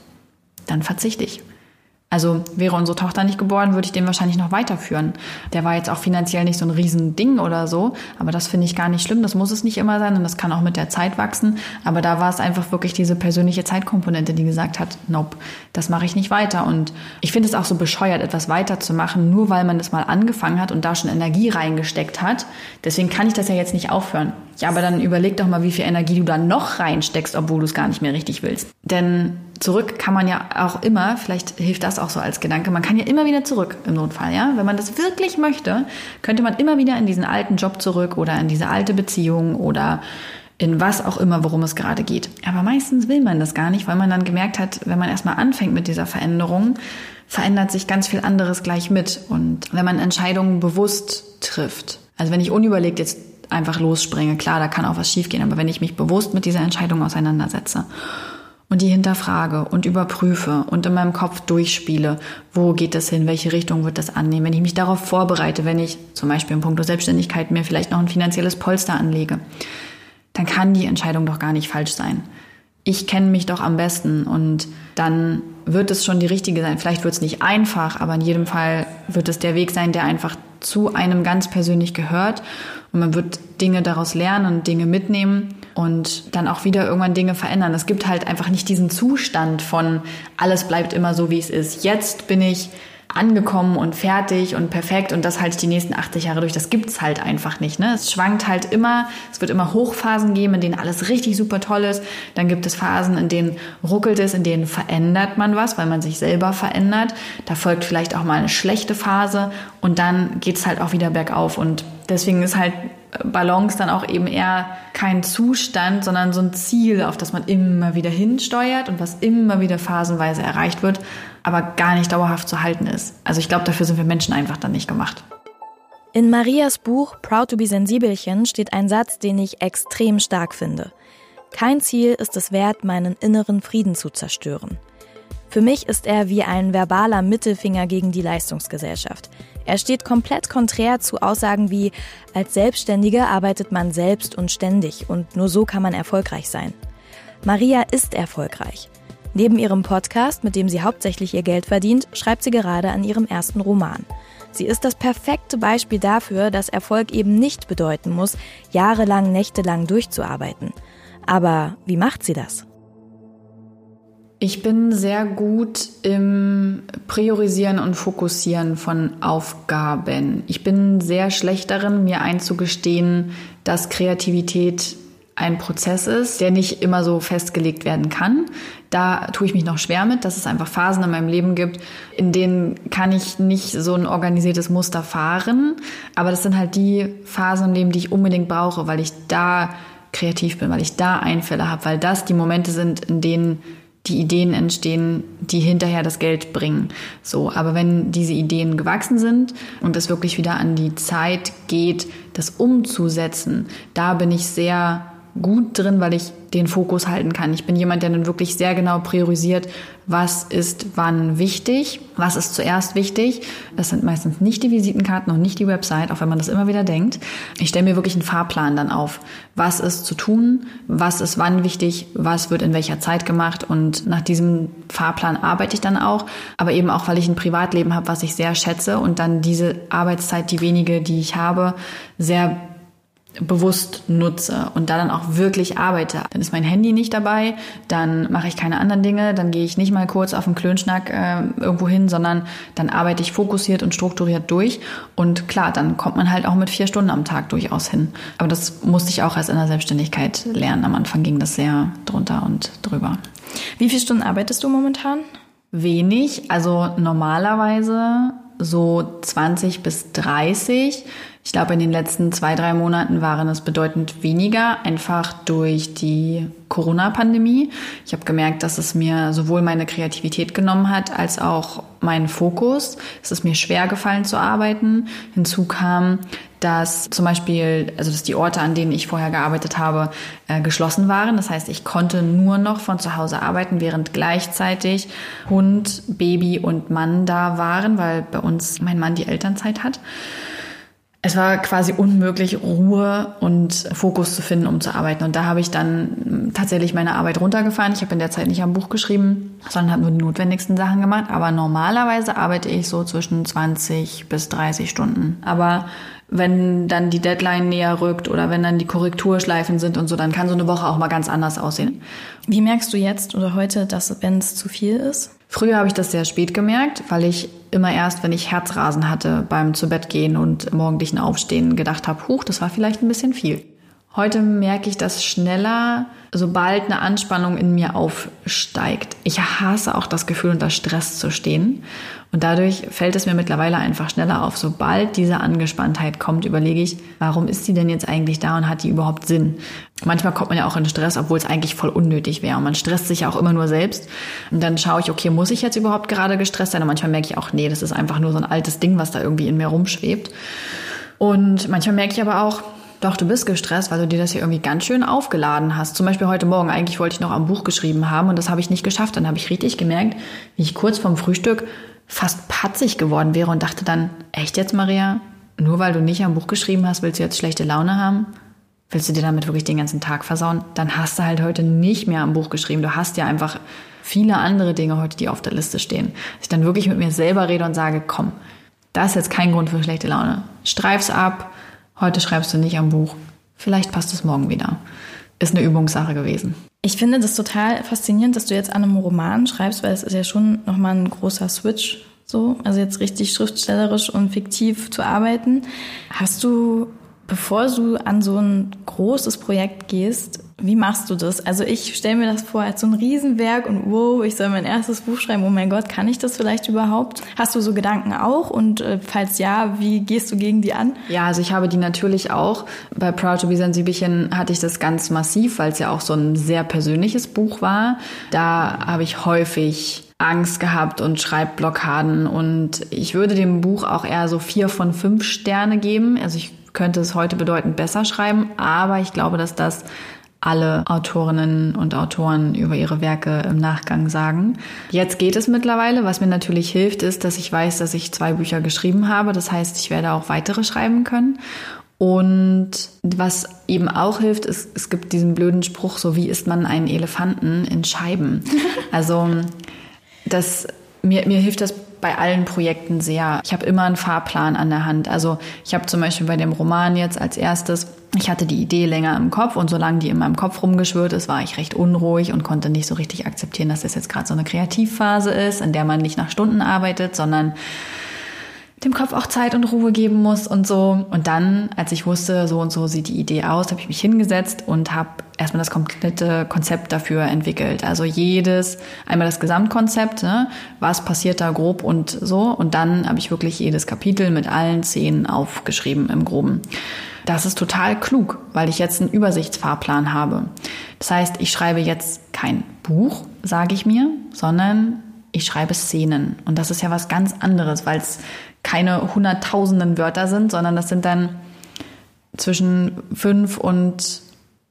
dann verzichte ich. Also wäre unsere Tochter nicht geboren, würde ich den wahrscheinlich noch weiterführen. Der war jetzt auch finanziell nicht so ein Riesending oder so, aber das finde ich gar nicht schlimm. Das muss es nicht immer sein und das kann auch mit der Zeit wachsen. Aber da war es einfach wirklich diese persönliche Zeitkomponente, die gesagt hat, nope, das mache ich nicht weiter. Und ich finde es auch so bescheuert, etwas weiterzumachen, nur weil man das mal angefangen hat und da schon Energie reingesteckt hat. Deswegen kann ich das ja jetzt nicht aufhören. Ja, aber dann überleg doch mal, wie viel Energie du da noch reinsteckst, obwohl du es gar nicht mehr richtig willst. Denn zurück kann man ja auch immer, vielleicht hilft das auch so als Gedanke, man kann ja immer wieder zurück im Notfall, ja. Wenn man das wirklich möchte, könnte man immer wieder in diesen alten Job zurück oder in diese alte Beziehung oder in was auch immer, worum es gerade geht. Aber meistens will man das gar nicht, weil man dann gemerkt hat, wenn man erstmal anfängt mit dieser Veränderung, verändert sich ganz viel anderes gleich mit. Und wenn man Entscheidungen bewusst trifft, also wenn ich unüberlegt jetzt einfach losspringe, klar, da kann auch was schiefgehen, aber wenn ich mich bewusst mit dieser Entscheidung auseinandersetze und die hinterfrage und überprüfe und in meinem Kopf durchspiele, wo geht das hin, welche Richtung wird das annehmen, wenn ich mich darauf vorbereite, wenn ich zum Beispiel im Punkt Selbstständigkeit mir vielleicht noch ein finanzielles Polster anlege, dann kann die Entscheidung doch gar nicht falsch sein. Ich kenne mich doch am besten und dann wird es schon die richtige sein. Vielleicht wird es nicht einfach, aber in jedem Fall wird es der Weg sein, der einfach zu einem ganz persönlich gehört und man wird Dinge daraus lernen und Dinge mitnehmen und dann auch wieder irgendwann Dinge verändern. Es gibt halt einfach nicht diesen Zustand von alles bleibt immer so, wie es ist. Jetzt bin ich angekommen und fertig und perfekt und das halte ich die nächsten 80 Jahre durch. Das gibt's halt einfach nicht. Ne? Es schwankt halt immer. Es wird immer Hochphasen geben, in denen alles richtig super toll ist. Dann gibt es Phasen, in denen ruckelt es, in denen verändert man was, weil man sich selber verändert. Da folgt vielleicht auch mal eine schlechte Phase und dann geht's halt auch wieder bergauf und deswegen ist halt Balance dann auch eben eher kein Zustand, sondern so ein Ziel, auf das man immer wieder hinsteuert und was immer wieder phasenweise erreicht wird, aber gar nicht dauerhaft zu halten ist. Also ich glaube, dafür sind wir Menschen einfach dann nicht gemacht. In Marias Buch Proud to be Sensibelchen steht ein Satz, den ich extrem stark finde. Kein Ziel ist es wert, meinen inneren Frieden zu zerstören. Für mich ist er wie ein verbaler Mittelfinger gegen die Leistungsgesellschaft. Er steht komplett konträr zu Aussagen wie, als Selbstständige arbeitet man selbst und ständig und nur so kann man erfolgreich sein. Maria ist erfolgreich. Neben ihrem Podcast, mit dem sie hauptsächlich ihr Geld verdient, schreibt sie gerade an ihrem ersten Roman. Sie ist das perfekte Beispiel dafür, dass Erfolg eben nicht bedeuten muss, jahrelang, nächtelang durchzuarbeiten. Aber wie macht sie das? Ich bin sehr gut im Priorisieren und Fokussieren von Aufgaben. Ich bin sehr schlecht darin, mir einzugestehen, dass Kreativität ein Prozess ist, der nicht immer so festgelegt werden kann. Da tue ich mich noch schwer mit, dass es einfach Phasen in meinem Leben gibt, in denen kann ich nicht so ein organisiertes Muster fahren. Aber das sind halt die Phasen im Leben, die ich unbedingt brauche, weil ich da kreativ bin, weil ich da Einfälle habe, weil das die Momente sind, in denen die Ideen entstehen, die hinterher das Geld bringen. So, aber wenn diese Ideen gewachsen sind und es wirklich wieder an die Zeit geht, das umzusetzen, da bin ich sehr gut drin, weil ich den Fokus halten kann. Ich bin jemand, der dann wirklich sehr genau priorisiert, was ist wann wichtig, was ist zuerst wichtig. Das sind meistens nicht die Visitenkarten und nicht die Website, auch wenn man das immer wieder denkt. Ich stelle mir wirklich einen Fahrplan dann auf. Was ist zu tun, was ist wann wichtig, was wird in welcher Zeit gemacht und nach diesem Fahrplan arbeite ich dann auch, aber eben auch, weil ich ein Privatleben habe, was ich sehr schätze und dann diese Arbeitszeit, die wenige, die ich habe, sehr bewusst nutze und da dann auch wirklich arbeite. Dann ist mein Handy nicht dabei, dann mache ich keine anderen Dinge, dann gehe ich nicht mal kurz auf einen Klönschnack äh, irgendwo hin, sondern dann arbeite ich fokussiert und strukturiert durch. Und klar, dann kommt man halt auch mit vier Stunden am Tag durchaus hin. Aber das musste ich auch erst in der Selbstständigkeit lernen. Am Anfang ging das sehr drunter und drüber. Wie viele Stunden arbeitest du momentan? Wenig, also normalerweise so 20 bis 30. Ich glaube, in den letzten zwei, drei Monaten waren es bedeutend weniger, einfach durch die Corona-Pandemie. Ich habe gemerkt, dass es mir sowohl meine Kreativität genommen hat, als auch meinen Fokus. Es ist mir schwer gefallen zu arbeiten. Hinzu kam, dass zum Beispiel, also dass die Orte, an denen ich vorher gearbeitet habe, äh, geschlossen waren. Das heißt, ich konnte nur noch von zu Hause arbeiten, während gleichzeitig Hund, Baby und Mann da waren, weil bei uns mein Mann die Elternzeit hat. Es war quasi unmöglich, Ruhe und Fokus zu finden, um zu arbeiten. Und da habe ich dann tatsächlich meine Arbeit runtergefahren. Ich habe in der Zeit nicht am Buch geschrieben, sondern habe nur die notwendigsten Sachen gemacht. Aber normalerweise arbeite ich so zwischen 20 bis 30 Stunden. Aber wenn dann die Deadline näher rückt oder wenn dann die Korrekturschleifen sind und so, dann kann so eine Woche auch mal ganz anders aussehen. Wie merkst du jetzt oder heute, dass wenn es zu viel ist? Früher habe ich das sehr spät gemerkt, weil ich immer erst, wenn ich Herzrasen hatte beim zu Bett gehen und morgendlichen Aufstehen gedacht habe, huch, das war vielleicht ein bisschen viel. Heute merke ich das schneller, sobald eine Anspannung in mir aufsteigt. Ich hasse auch das Gefühl, unter Stress zu stehen. Und dadurch fällt es mir mittlerweile einfach schneller auf. Sobald diese Angespanntheit kommt, überlege ich, warum ist sie denn jetzt eigentlich da und hat die überhaupt Sinn? Manchmal kommt man ja auch in Stress, obwohl es eigentlich voll unnötig wäre. Und man stresst sich ja auch immer nur selbst. Und dann schaue ich, okay, muss ich jetzt überhaupt gerade gestresst sein? Und manchmal merke ich auch, nee, das ist einfach nur so ein altes Ding, was da irgendwie in mir rumschwebt. Und manchmal merke ich aber auch, doch, du bist gestresst, weil du dir das hier irgendwie ganz schön aufgeladen hast. Zum Beispiel heute Morgen. Eigentlich wollte ich noch am Buch geschrieben haben und das habe ich nicht geschafft. Dann habe ich richtig gemerkt, wie ich kurz vorm Frühstück fast patzig geworden wäre und dachte dann, echt jetzt, Maria? Nur weil du nicht am Buch geschrieben hast, willst du jetzt schlechte Laune haben? Willst du dir damit wirklich den ganzen Tag versauen? Dann hast du halt heute nicht mehr am Buch geschrieben. Du hast ja einfach viele andere Dinge heute, die auf der Liste stehen. Dass ich dann wirklich mit mir selber rede und sage, komm, das ist jetzt kein Grund für schlechte Laune. Streif's ab, Heute schreibst du nicht am Buch. Vielleicht passt es morgen wieder. Ist eine Übungssache gewesen. Ich finde das total faszinierend, dass du jetzt an einem Roman schreibst, weil es ist ja schon nochmal ein großer Switch so, also jetzt richtig schriftstellerisch und fiktiv zu arbeiten. Hast du Bevor du an so ein großes Projekt gehst, wie machst du das? Also ich stelle mir das vor als so ein Riesenwerk und wow, ich soll mein erstes Buch schreiben. Oh mein Gott, kann ich das vielleicht überhaupt? Hast du so Gedanken auch? Und äh, falls ja, wie gehst du gegen die an? Ja, also ich habe die natürlich auch. Bei Proud to be Sensibelchen hatte ich das ganz massiv, weil es ja auch so ein sehr persönliches Buch war. Da habe ich häufig Angst gehabt und Schreibblockaden und ich würde dem Buch auch eher so vier von fünf Sterne geben. Also ich könnte es heute bedeutend besser schreiben, aber ich glaube, dass das alle Autorinnen und Autoren über ihre Werke im Nachgang sagen. Jetzt geht es mittlerweile. Was mir natürlich hilft, ist, dass ich weiß, dass ich zwei Bücher geschrieben habe. Das heißt, ich werde auch weitere schreiben können. Und was eben auch hilft, ist, es gibt diesen blöden Spruch, so wie isst man einen Elefanten in Scheiben. Also das mir, mir hilft das bei allen Projekten sehr. Ich habe immer einen Fahrplan an der Hand. Also ich habe zum Beispiel bei dem Roman jetzt als erstes, ich hatte die Idee länger im Kopf und solange die in meinem Kopf rumgeschwirrt ist, war ich recht unruhig und konnte nicht so richtig akzeptieren, dass das jetzt gerade so eine Kreativphase ist, in der man nicht nach Stunden arbeitet, sondern dem Kopf auch Zeit und Ruhe geben muss und so. Und dann, als ich wusste, so und so sieht die Idee aus, habe ich mich hingesetzt und habe erstmal das komplette Konzept dafür entwickelt. Also jedes, einmal das Gesamtkonzept, ne? was passiert da grob und so. Und dann habe ich wirklich jedes Kapitel mit allen Szenen aufgeschrieben im groben. Das ist total klug, weil ich jetzt einen Übersichtsfahrplan habe. Das heißt, ich schreibe jetzt kein Buch, sage ich mir, sondern ich schreibe Szenen. Und das ist ja was ganz anderes, weil es keine hunderttausenden Wörter sind, sondern das sind dann zwischen fünf und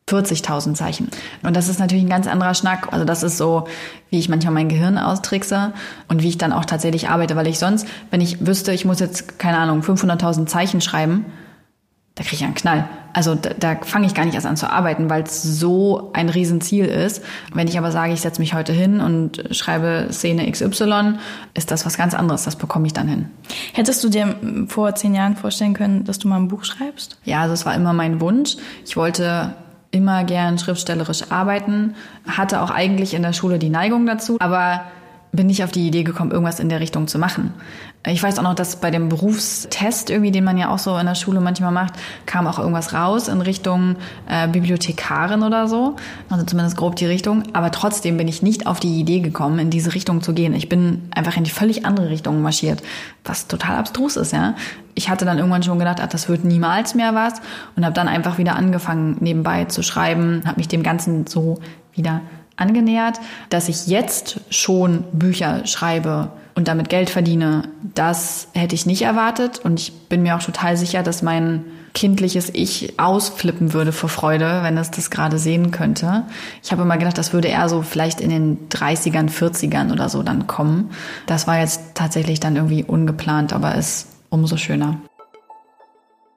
40.000 Zeichen. Und das ist natürlich ein ganz anderer Schnack. Also das ist so, wie ich manchmal mein Gehirn austrickse und wie ich dann auch tatsächlich arbeite, weil ich sonst, wenn ich wüsste, ich muss jetzt, keine Ahnung, 500.000 Zeichen schreiben, da kriege ich einen Knall. Also da, da fange ich gar nicht erst an zu arbeiten, weil es so ein Riesenziel ist. Wenn ich aber sage, ich setze mich heute hin und schreibe Szene XY, ist das was ganz anderes. Das bekomme ich dann hin. Hättest du dir vor zehn Jahren vorstellen können, dass du mal ein Buch schreibst? Ja, also es war immer mein Wunsch. Ich wollte immer gern schriftstellerisch arbeiten, hatte auch eigentlich in der Schule die Neigung dazu, aber bin nicht auf die Idee gekommen, irgendwas in der Richtung zu machen. Ich weiß auch noch, dass bei dem Berufstest irgendwie, den man ja auch so in der Schule manchmal macht, kam auch irgendwas raus in Richtung äh, Bibliothekarin oder so. Also zumindest grob die Richtung. Aber trotzdem bin ich nicht auf die Idee gekommen, in diese Richtung zu gehen. Ich bin einfach in die völlig andere Richtung marschiert, was total abstrus ist, ja. Ich hatte dann irgendwann schon gedacht, ach, das wird niemals mehr was und habe dann einfach wieder angefangen, nebenbei zu schreiben, habe mich dem Ganzen so wieder angenähert, dass ich jetzt schon Bücher schreibe und damit Geld verdiene, das hätte ich nicht erwartet. Und ich bin mir auch total sicher, dass mein kindliches Ich ausflippen würde vor Freude, wenn es das gerade sehen könnte. Ich habe immer gedacht, das würde eher so vielleicht in den 30ern, 40ern oder so dann kommen. Das war jetzt tatsächlich dann irgendwie ungeplant, aber ist umso schöner.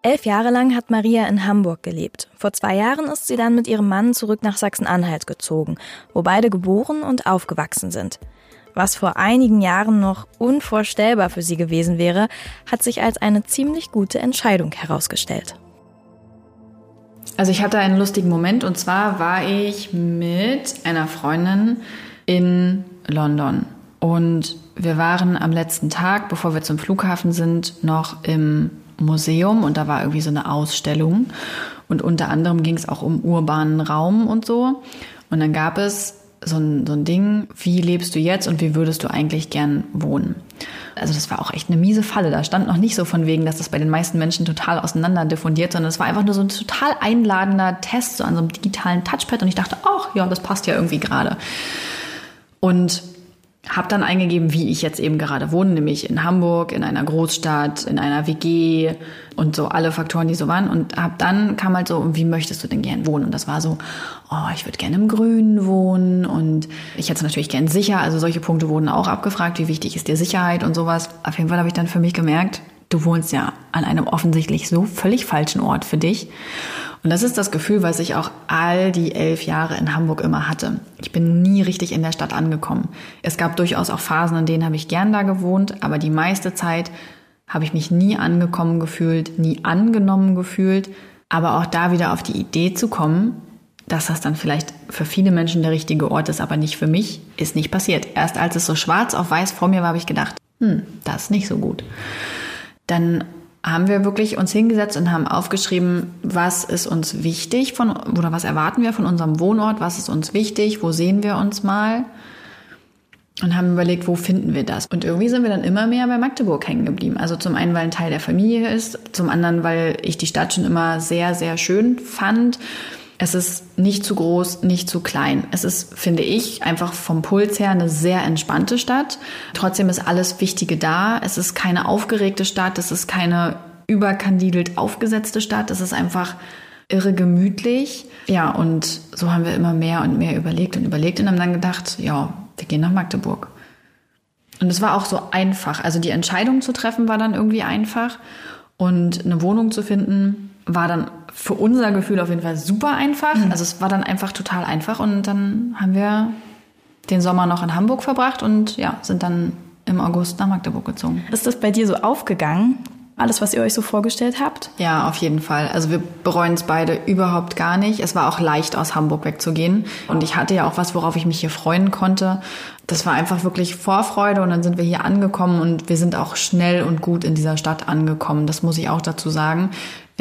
Elf Jahre lang hat Maria in Hamburg gelebt. Vor zwei Jahren ist sie dann mit ihrem Mann zurück nach Sachsen-Anhalt gezogen, wo beide geboren und aufgewachsen sind. Was vor einigen Jahren noch unvorstellbar für sie gewesen wäre, hat sich als eine ziemlich gute Entscheidung herausgestellt. Also ich hatte einen lustigen Moment und zwar war ich mit einer Freundin in London und wir waren am letzten Tag, bevor wir zum Flughafen sind, noch im Museum und da war irgendwie so eine Ausstellung. Und unter anderem ging es auch um urbanen Raum und so. Und dann gab es so ein, so ein Ding, wie lebst du jetzt und wie würdest du eigentlich gern wohnen? Also das war auch echt eine miese Falle. Da stand noch nicht so von wegen, dass das bei den meisten Menschen total auseinander diffundiert, sondern es war einfach nur so ein total einladender Test, so an so einem digitalen Touchpad. Und ich dachte, ach ja, das passt ja irgendwie gerade. Und habe dann eingegeben, wie ich jetzt eben gerade wohne, nämlich in Hamburg, in einer Großstadt, in einer WG und so alle Faktoren, die so waren. Und hab dann kam halt so, wie möchtest du denn gern wohnen? Und das war so, oh, ich würde gerne im Grünen wohnen und ich hätte es natürlich gern sicher. Also solche Punkte wurden auch abgefragt, wie wichtig ist dir Sicherheit und sowas. Auf jeden Fall habe ich dann für mich gemerkt, du wohnst ja an einem offensichtlich so völlig falschen Ort für dich. Und das ist das Gefühl, was ich auch all die elf Jahre in Hamburg immer hatte. Ich bin nie richtig in der Stadt angekommen. Es gab durchaus auch Phasen, in denen habe ich gern da gewohnt, aber die meiste Zeit habe ich mich nie angekommen gefühlt, nie angenommen gefühlt. Aber auch da wieder auf die Idee zu kommen, dass das dann vielleicht für viele Menschen der richtige Ort ist, aber nicht für mich, ist nicht passiert. Erst als es so schwarz auf weiß vor mir war, habe ich gedacht, hm, das ist nicht so gut. Dann haben wir wirklich uns hingesetzt und haben aufgeschrieben, was ist uns wichtig von, oder was erwarten wir von unserem Wohnort, was ist uns wichtig, wo sehen wir uns mal und haben überlegt, wo finden wir das. Und irgendwie sind wir dann immer mehr bei Magdeburg hängen geblieben. Also zum einen, weil ein Teil der Familie ist, zum anderen, weil ich die Stadt schon immer sehr, sehr schön fand es ist nicht zu groß, nicht zu klein. Es ist, finde ich, einfach vom Puls her eine sehr entspannte Stadt. Trotzdem ist alles Wichtige da. Es ist keine aufgeregte Stadt. Es ist keine überkandidelt aufgesetzte Stadt. Es ist einfach irre gemütlich. Ja, und so haben wir immer mehr und mehr überlegt und überlegt und haben dann gedacht, ja, wir gehen nach Magdeburg. Und es war auch so einfach. Also die Entscheidung zu treffen war dann irgendwie einfach. Und eine Wohnung zu finden, war dann für unser Gefühl auf jeden Fall super einfach. Mhm. Also es war dann einfach total einfach und dann haben wir den Sommer noch in Hamburg verbracht und ja, sind dann im August nach Magdeburg gezogen. Ist das bei dir so aufgegangen? Alles, was ihr euch so vorgestellt habt? Ja, auf jeden Fall. Also wir bereuen es beide überhaupt gar nicht. Es war auch leicht, aus Hamburg wegzugehen. Und ich hatte ja auch was, worauf ich mich hier freuen konnte. Das war einfach wirklich Vorfreude und dann sind wir hier angekommen und wir sind auch schnell und gut in dieser Stadt angekommen. Das muss ich auch dazu sagen.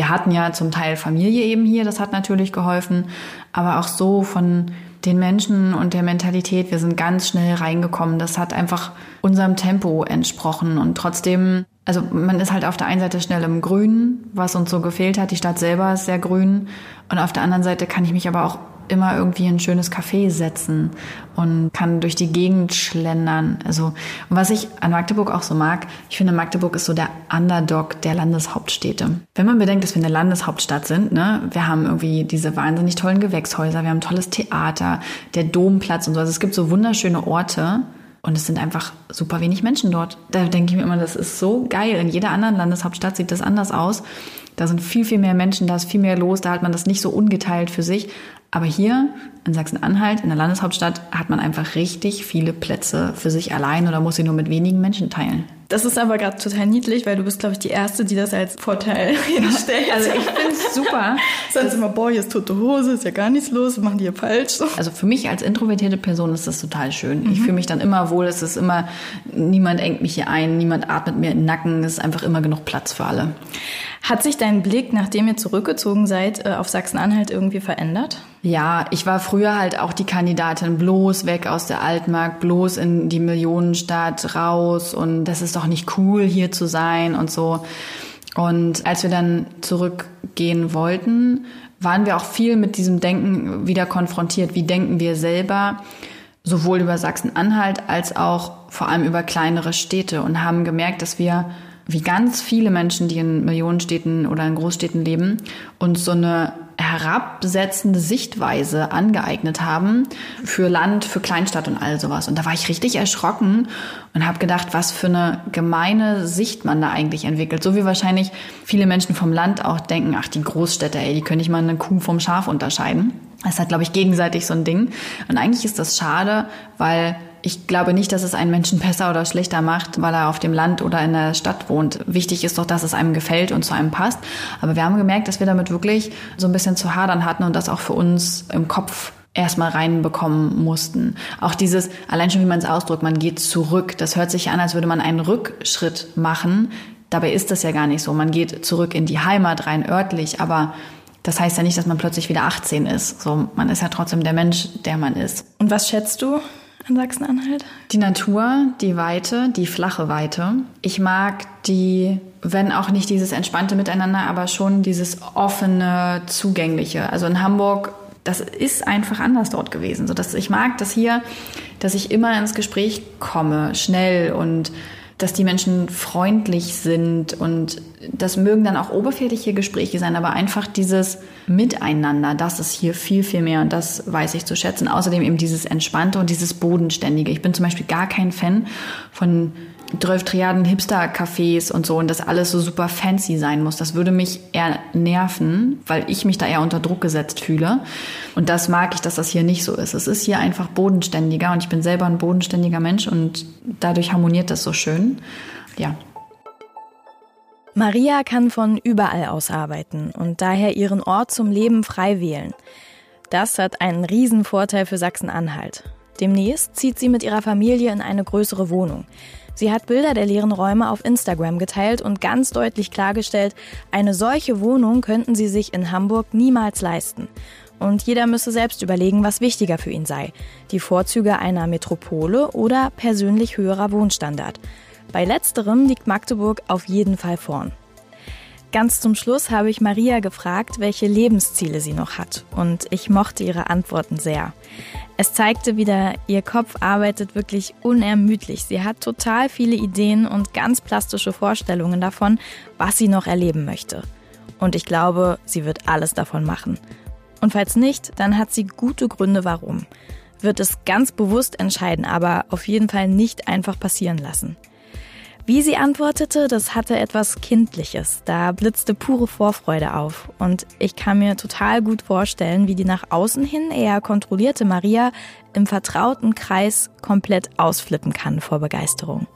Wir hatten ja zum Teil Familie eben hier, das hat natürlich geholfen, aber auch so von den Menschen und der Mentalität, wir sind ganz schnell reingekommen. Das hat einfach unserem Tempo entsprochen und trotzdem, also man ist halt auf der einen Seite schnell im Grünen, was uns so gefehlt hat. Die Stadt selber ist sehr grün und auf der anderen Seite kann ich mich aber auch immer irgendwie ein schönes Café setzen und kann durch die Gegend schlendern. Also, was ich an Magdeburg auch so mag, ich finde, Magdeburg ist so der Underdog der Landeshauptstädte. Wenn man bedenkt, dass wir eine Landeshauptstadt sind, ne, wir haben irgendwie diese wahnsinnig tollen Gewächshäuser, wir haben tolles Theater, der Domplatz und so. Also es gibt so wunderschöne Orte, und es sind einfach super wenig Menschen dort. Da denke ich mir immer, das ist so geil. In jeder anderen Landeshauptstadt sieht das anders aus. Da sind viel, viel mehr Menschen, da ist viel mehr los, da hat man das nicht so ungeteilt für sich. Aber hier in Sachsen-Anhalt, in der Landeshauptstadt, hat man einfach richtig viele Plätze für sich allein oder muss sie nur mit wenigen Menschen teilen. Das ist aber gerade total niedlich, weil du bist, glaube ich, die Erste, die das als Vorteil hinstellt. Also ich finde es super. Sonst immer, boah, hier ist tote Hose, ist ja gar nichts los, machen die hier falsch. Also für mich als introvertierte Person ist das total schön. Mhm. Ich fühle mich dann immer wohl, es ist immer, niemand engt mich hier ein, niemand atmet mir in den Nacken, es ist einfach immer genug Platz für alle. Hat sich dein Blick, nachdem ihr zurückgezogen seid, äh, auf Sachsen-Anhalt irgendwie verändert? Ja, ich war früher halt auch die Kandidatin, bloß weg aus der Altmark, bloß in die Millionenstadt raus und das ist doch nicht cool, hier zu sein und so. Und als wir dann zurückgehen wollten, waren wir auch viel mit diesem Denken wieder konfrontiert. Wie denken wir selber, sowohl über Sachsen-Anhalt als auch vor allem über kleinere Städte und haben gemerkt, dass wir wie ganz viele Menschen, die in Millionenstädten oder in Großstädten leben, uns so eine herabsetzende Sichtweise angeeignet haben für Land, für Kleinstadt und all sowas. Und da war ich richtig erschrocken und habe gedacht, was für eine gemeine Sicht man da eigentlich entwickelt. So wie wahrscheinlich viele Menschen vom Land auch denken, ach, die Großstädter, ey, die können nicht mal eine Kuh vom Schaf unterscheiden. Das hat, glaube ich, gegenseitig so ein Ding. Und eigentlich ist das schade, weil ich glaube nicht, dass es einen Menschen besser oder schlechter macht, weil er auf dem Land oder in der Stadt wohnt. Wichtig ist doch, dass es einem gefällt und zu einem passt. Aber wir haben gemerkt, dass wir damit wirklich so ein bisschen zu hadern hatten und das auch für uns im Kopf erstmal reinbekommen mussten. Auch dieses, allein schon wie man es ausdrückt, man geht zurück. Das hört sich an, als würde man einen Rückschritt machen. Dabei ist das ja gar nicht so. Man geht zurück in die Heimat rein örtlich, aber das heißt ja nicht, dass man plötzlich wieder 18 ist. So, man ist ja trotzdem der Mensch, der man ist. Und was schätzt du an Sachsen-Anhalt? Die Natur, die Weite, die flache Weite. Ich mag die, wenn auch nicht dieses entspannte Miteinander, aber schon dieses offene, zugängliche. Also in Hamburg das ist einfach anders dort gewesen. Ich mag das hier, dass ich immer ins Gespräch komme, schnell und dass die Menschen freundlich sind und das mögen dann auch oberflächliche Gespräche sein, aber einfach dieses Miteinander, das ist hier viel, viel mehr und das weiß ich zu schätzen. Außerdem eben dieses Entspannte und dieses Bodenständige. Ich bin zum Beispiel gar kein Fan von 12 Triaden Hipster-Cafés und so und das alles so super fancy sein muss. Das würde mich eher nerven, weil ich mich da eher unter Druck gesetzt fühle. Und das mag ich, dass das hier nicht so ist. Es ist hier einfach bodenständiger und ich bin selber ein bodenständiger Mensch und dadurch harmoniert das so schön. Ja. Maria kann von überall aus arbeiten und daher ihren Ort zum Leben frei wählen. Das hat einen riesen Vorteil für Sachsen-Anhalt. Demnächst zieht sie mit ihrer Familie in eine größere Wohnung. Sie hat Bilder der leeren Räume auf Instagram geteilt und ganz deutlich klargestellt, eine solche Wohnung könnten sie sich in Hamburg niemals leisten. Und jeder müsse selbst überlegen, was wichtiger für ihn sei. Die Vorzüge einer Metropole oder persönlich höherer Wohnstandard. Bei letzterem liegt Magdeburg auf jeden Fall vorn. Ganz zum Schluss habe ich Maria gefragt, welche Lebensziele sie noch hat. Und ich mochte ihre Antworten sehr. Es zeigte wieder, ihr Kopf arbeitet wirklich unermüdlich. Sie hat total viele Ideen und ganz plastische Vorstellungen davon, was sie noch erleben möchte. Und ich glaube, sie wird alles davon machen. Und falls nicht, dann hat sie gute Gründe warum. Wird es ganz bewusst entscheiden, aber auf jeden Fall nicht einfach passieren lassen. Wie sie antwortete, das hatte etwas Kindliches. Da blitzte pure Vorfreude auf. Und ich kann mir total gut vorstellen, wie die nach außen hin eher kontrollierte Maria im vertrauten Kreis komplett ausflippen kann vor Begeisterung.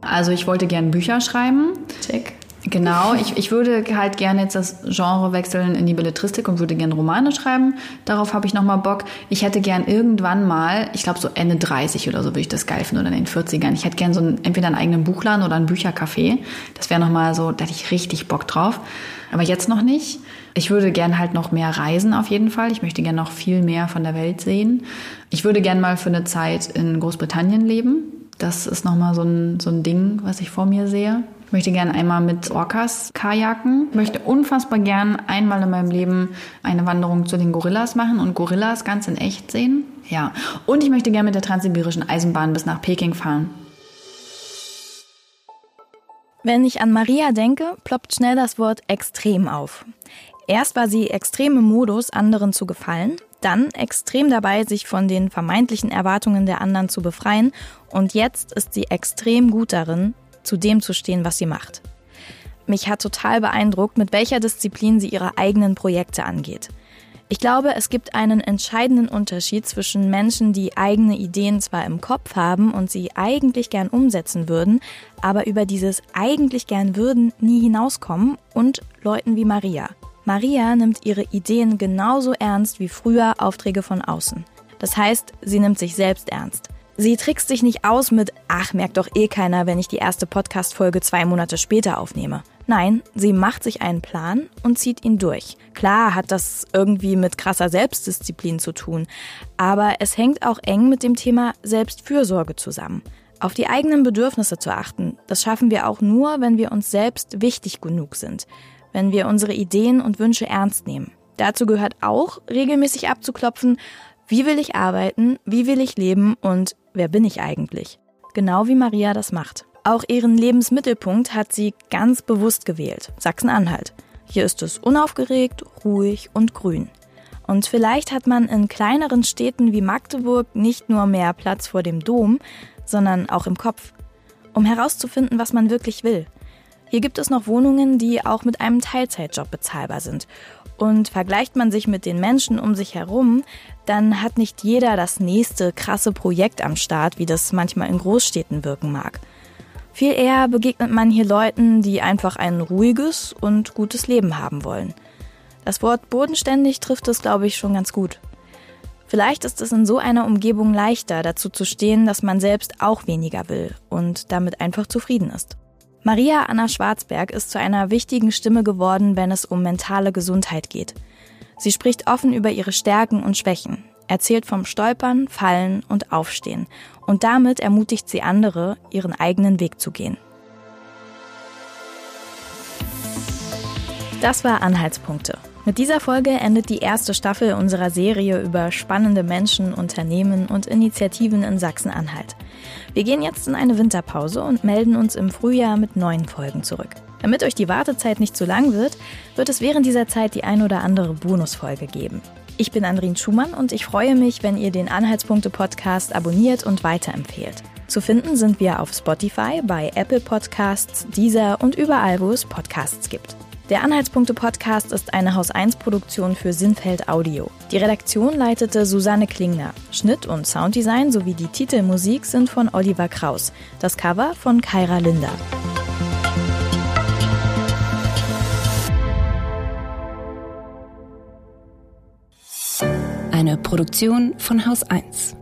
Also ich wollte gern Bücher schreiben. Check. Genau, ich, ich würde halt gerne jetzt das Genre wechseln in die Belletristik und würde gerne Romane schreiben. Darauf habe ich nochmal Bock. Ich hätte gern irgendwann mal, ich glaube so Ende 30 oder so würde ich das geil finden oder in den 40ern. Ich hätte gern so einen, entweder einen eigenen Buchladen oder ein Büchercafé. Das wäre nochmal so, da hätte ich richtig Bock drauf. Aber jetzt noch nicht. Ich würde gern halt noch mehr reisen auf jeden Fall. Ich möchte gern noch viel mehr von der Welt sehen. Ich würde gern mal für eine Zeit in Großbritannien leben. Das ist nochmal so ein, so ein Ding, was ich vor mir sehe. Ich möchte gerne einmal mit Orcas kajaken. Ich möchte unfassbar gern einmal in meinem Leben eine Wanderung zu den Gorillas machen und Gorillas ganz in echt sehen. Ja. Und ich möchte gerne mit der transsibirischen Eisenbahn bis nach Peking fahren. Wenn ich an Maria denke, ploppt schnell das Wort extrem auf. Erst war sie extrem im Modus, anderen zu gefallen, dann extrem dabei, sich von den vermeintlichen Erwartungen der anderen zu befreien und jetzt ist sie extrem gut darin, zu dem zu stehen, was sie macht. Mich hat total beeindruckt, mit welcher Disziplin sie ihre eigenen Projekte angeht. Ich glaube, es gibt einen entscheidenden Unterschied zwischen Menschen, die eigene Ideen zwar im Kopf haben und sie eigentlich gern umsetzen würden, aber über dieses eigentlich gern würden nie hinauskommen und Leuten wie Maria. Maria nimmt ihre Ideen genauso ernst wie früher Aufträge von außen. Das heißt, sie nimmt sich selbst ernst. Sie trickst sich nicht aus mit, ach, merkt doch eh keiner, wenn ich die erste Podcast-Folge zwei Monate später aufnehme. Nein, sie macht sich einen Plan und zieht ihn durch. Klar hat das irgendwie mit krasser Selbstdisziplin zu tun, aber es hängt auch eng mit dem Thema Selbstfürsorge zusammen. Auf die eigenen Bedürfnisse zu achten, das schaffen wir auch nur, wenn wir uns selbst wichtig genug sind, wenn wir unsere Ideen und Wünsche ernst nehmen. Dazu gehört auch, regelmäßig abzuklopfen, wie will ich arbeiten, wie will ich leben und wer bin ich eigentlich? Genau wie Maria das macht. Auch ihren Lebensmittelpunkt hat sie ganz bewusst gewählt, Sachsen-Anhalt. Hier ist es unaufgeregt, ruhig und grün. Und vielleicht hat man in kleineren Städten wie Magdeburg nicht nur mehr Platz vor dem Dom, sondern auch im Kopf, um herauszufinden, was man wirklich will. Hier gibt es noch Wohnungen, die auch mit einem Teilzeitjob bezahlbar sind. Und vergleicht man sich mit den Menschen um sich herum, dann hat nicht jeder das nächste krasse Projekt am Start, wie das manchmal in Großstädten wirken mag. Viel eher begegnet man hier Leuten, die einfach ein ruhiges und gutes Leben haben wollen. Das Wort bodenständig trifft es, glaube ich, schon ganz gut. Vielleicht ist es in so einer Umgebung leichter, dazu zu stehen, dass man selbst auch weniger will und damit einfach zufrieden ist. Maria Anna Schwarzberg ist zu einer wichtigen Stimme geworden, wenn es um mentale Gesundheit geht. Sie spricht offen über ihre Stärken und Schwächen, erzählt vom Stolpern, Fallen und Aufstehen und damit ermutigt sie andere, ihren eigenen Weg zu gehen. Das war Anhaltspunkte. Mit dieser Folge endet die erste Staffel unserer Serie über spannende Menschen, Unternehmen und Initiativen in Sachsen-Anhalt. Wir gehen jetzt in eine Winterpause und melden uns im Frühjahr mit neuen Folgen zurück. Damit euch die Wartezeit nicht zu lang wird, wird es während dieser Zeit die ein oder andere Bonusfolge geben. Ich bin Andrin Schumann und ich freue mich, wenn ihr den Anhaltspunkte-Podcast abonniert und weiterempfehlt. Zu finden sind wir auf Spotify, bei Apple Podcasts, Deezer und überall, wo es Podcasts gibt. Der Anhaltspunkte-Podcast ist eine Haus-1-Produktion für Sinnfeld Audio. Die Redaktion leitete Susanne Klingner. Schnitt und Sounddesign sowie die Titelmusik sind von Oliver Kraus. Das Cover von Kyra Linder. Eine Produktion von Haus 1.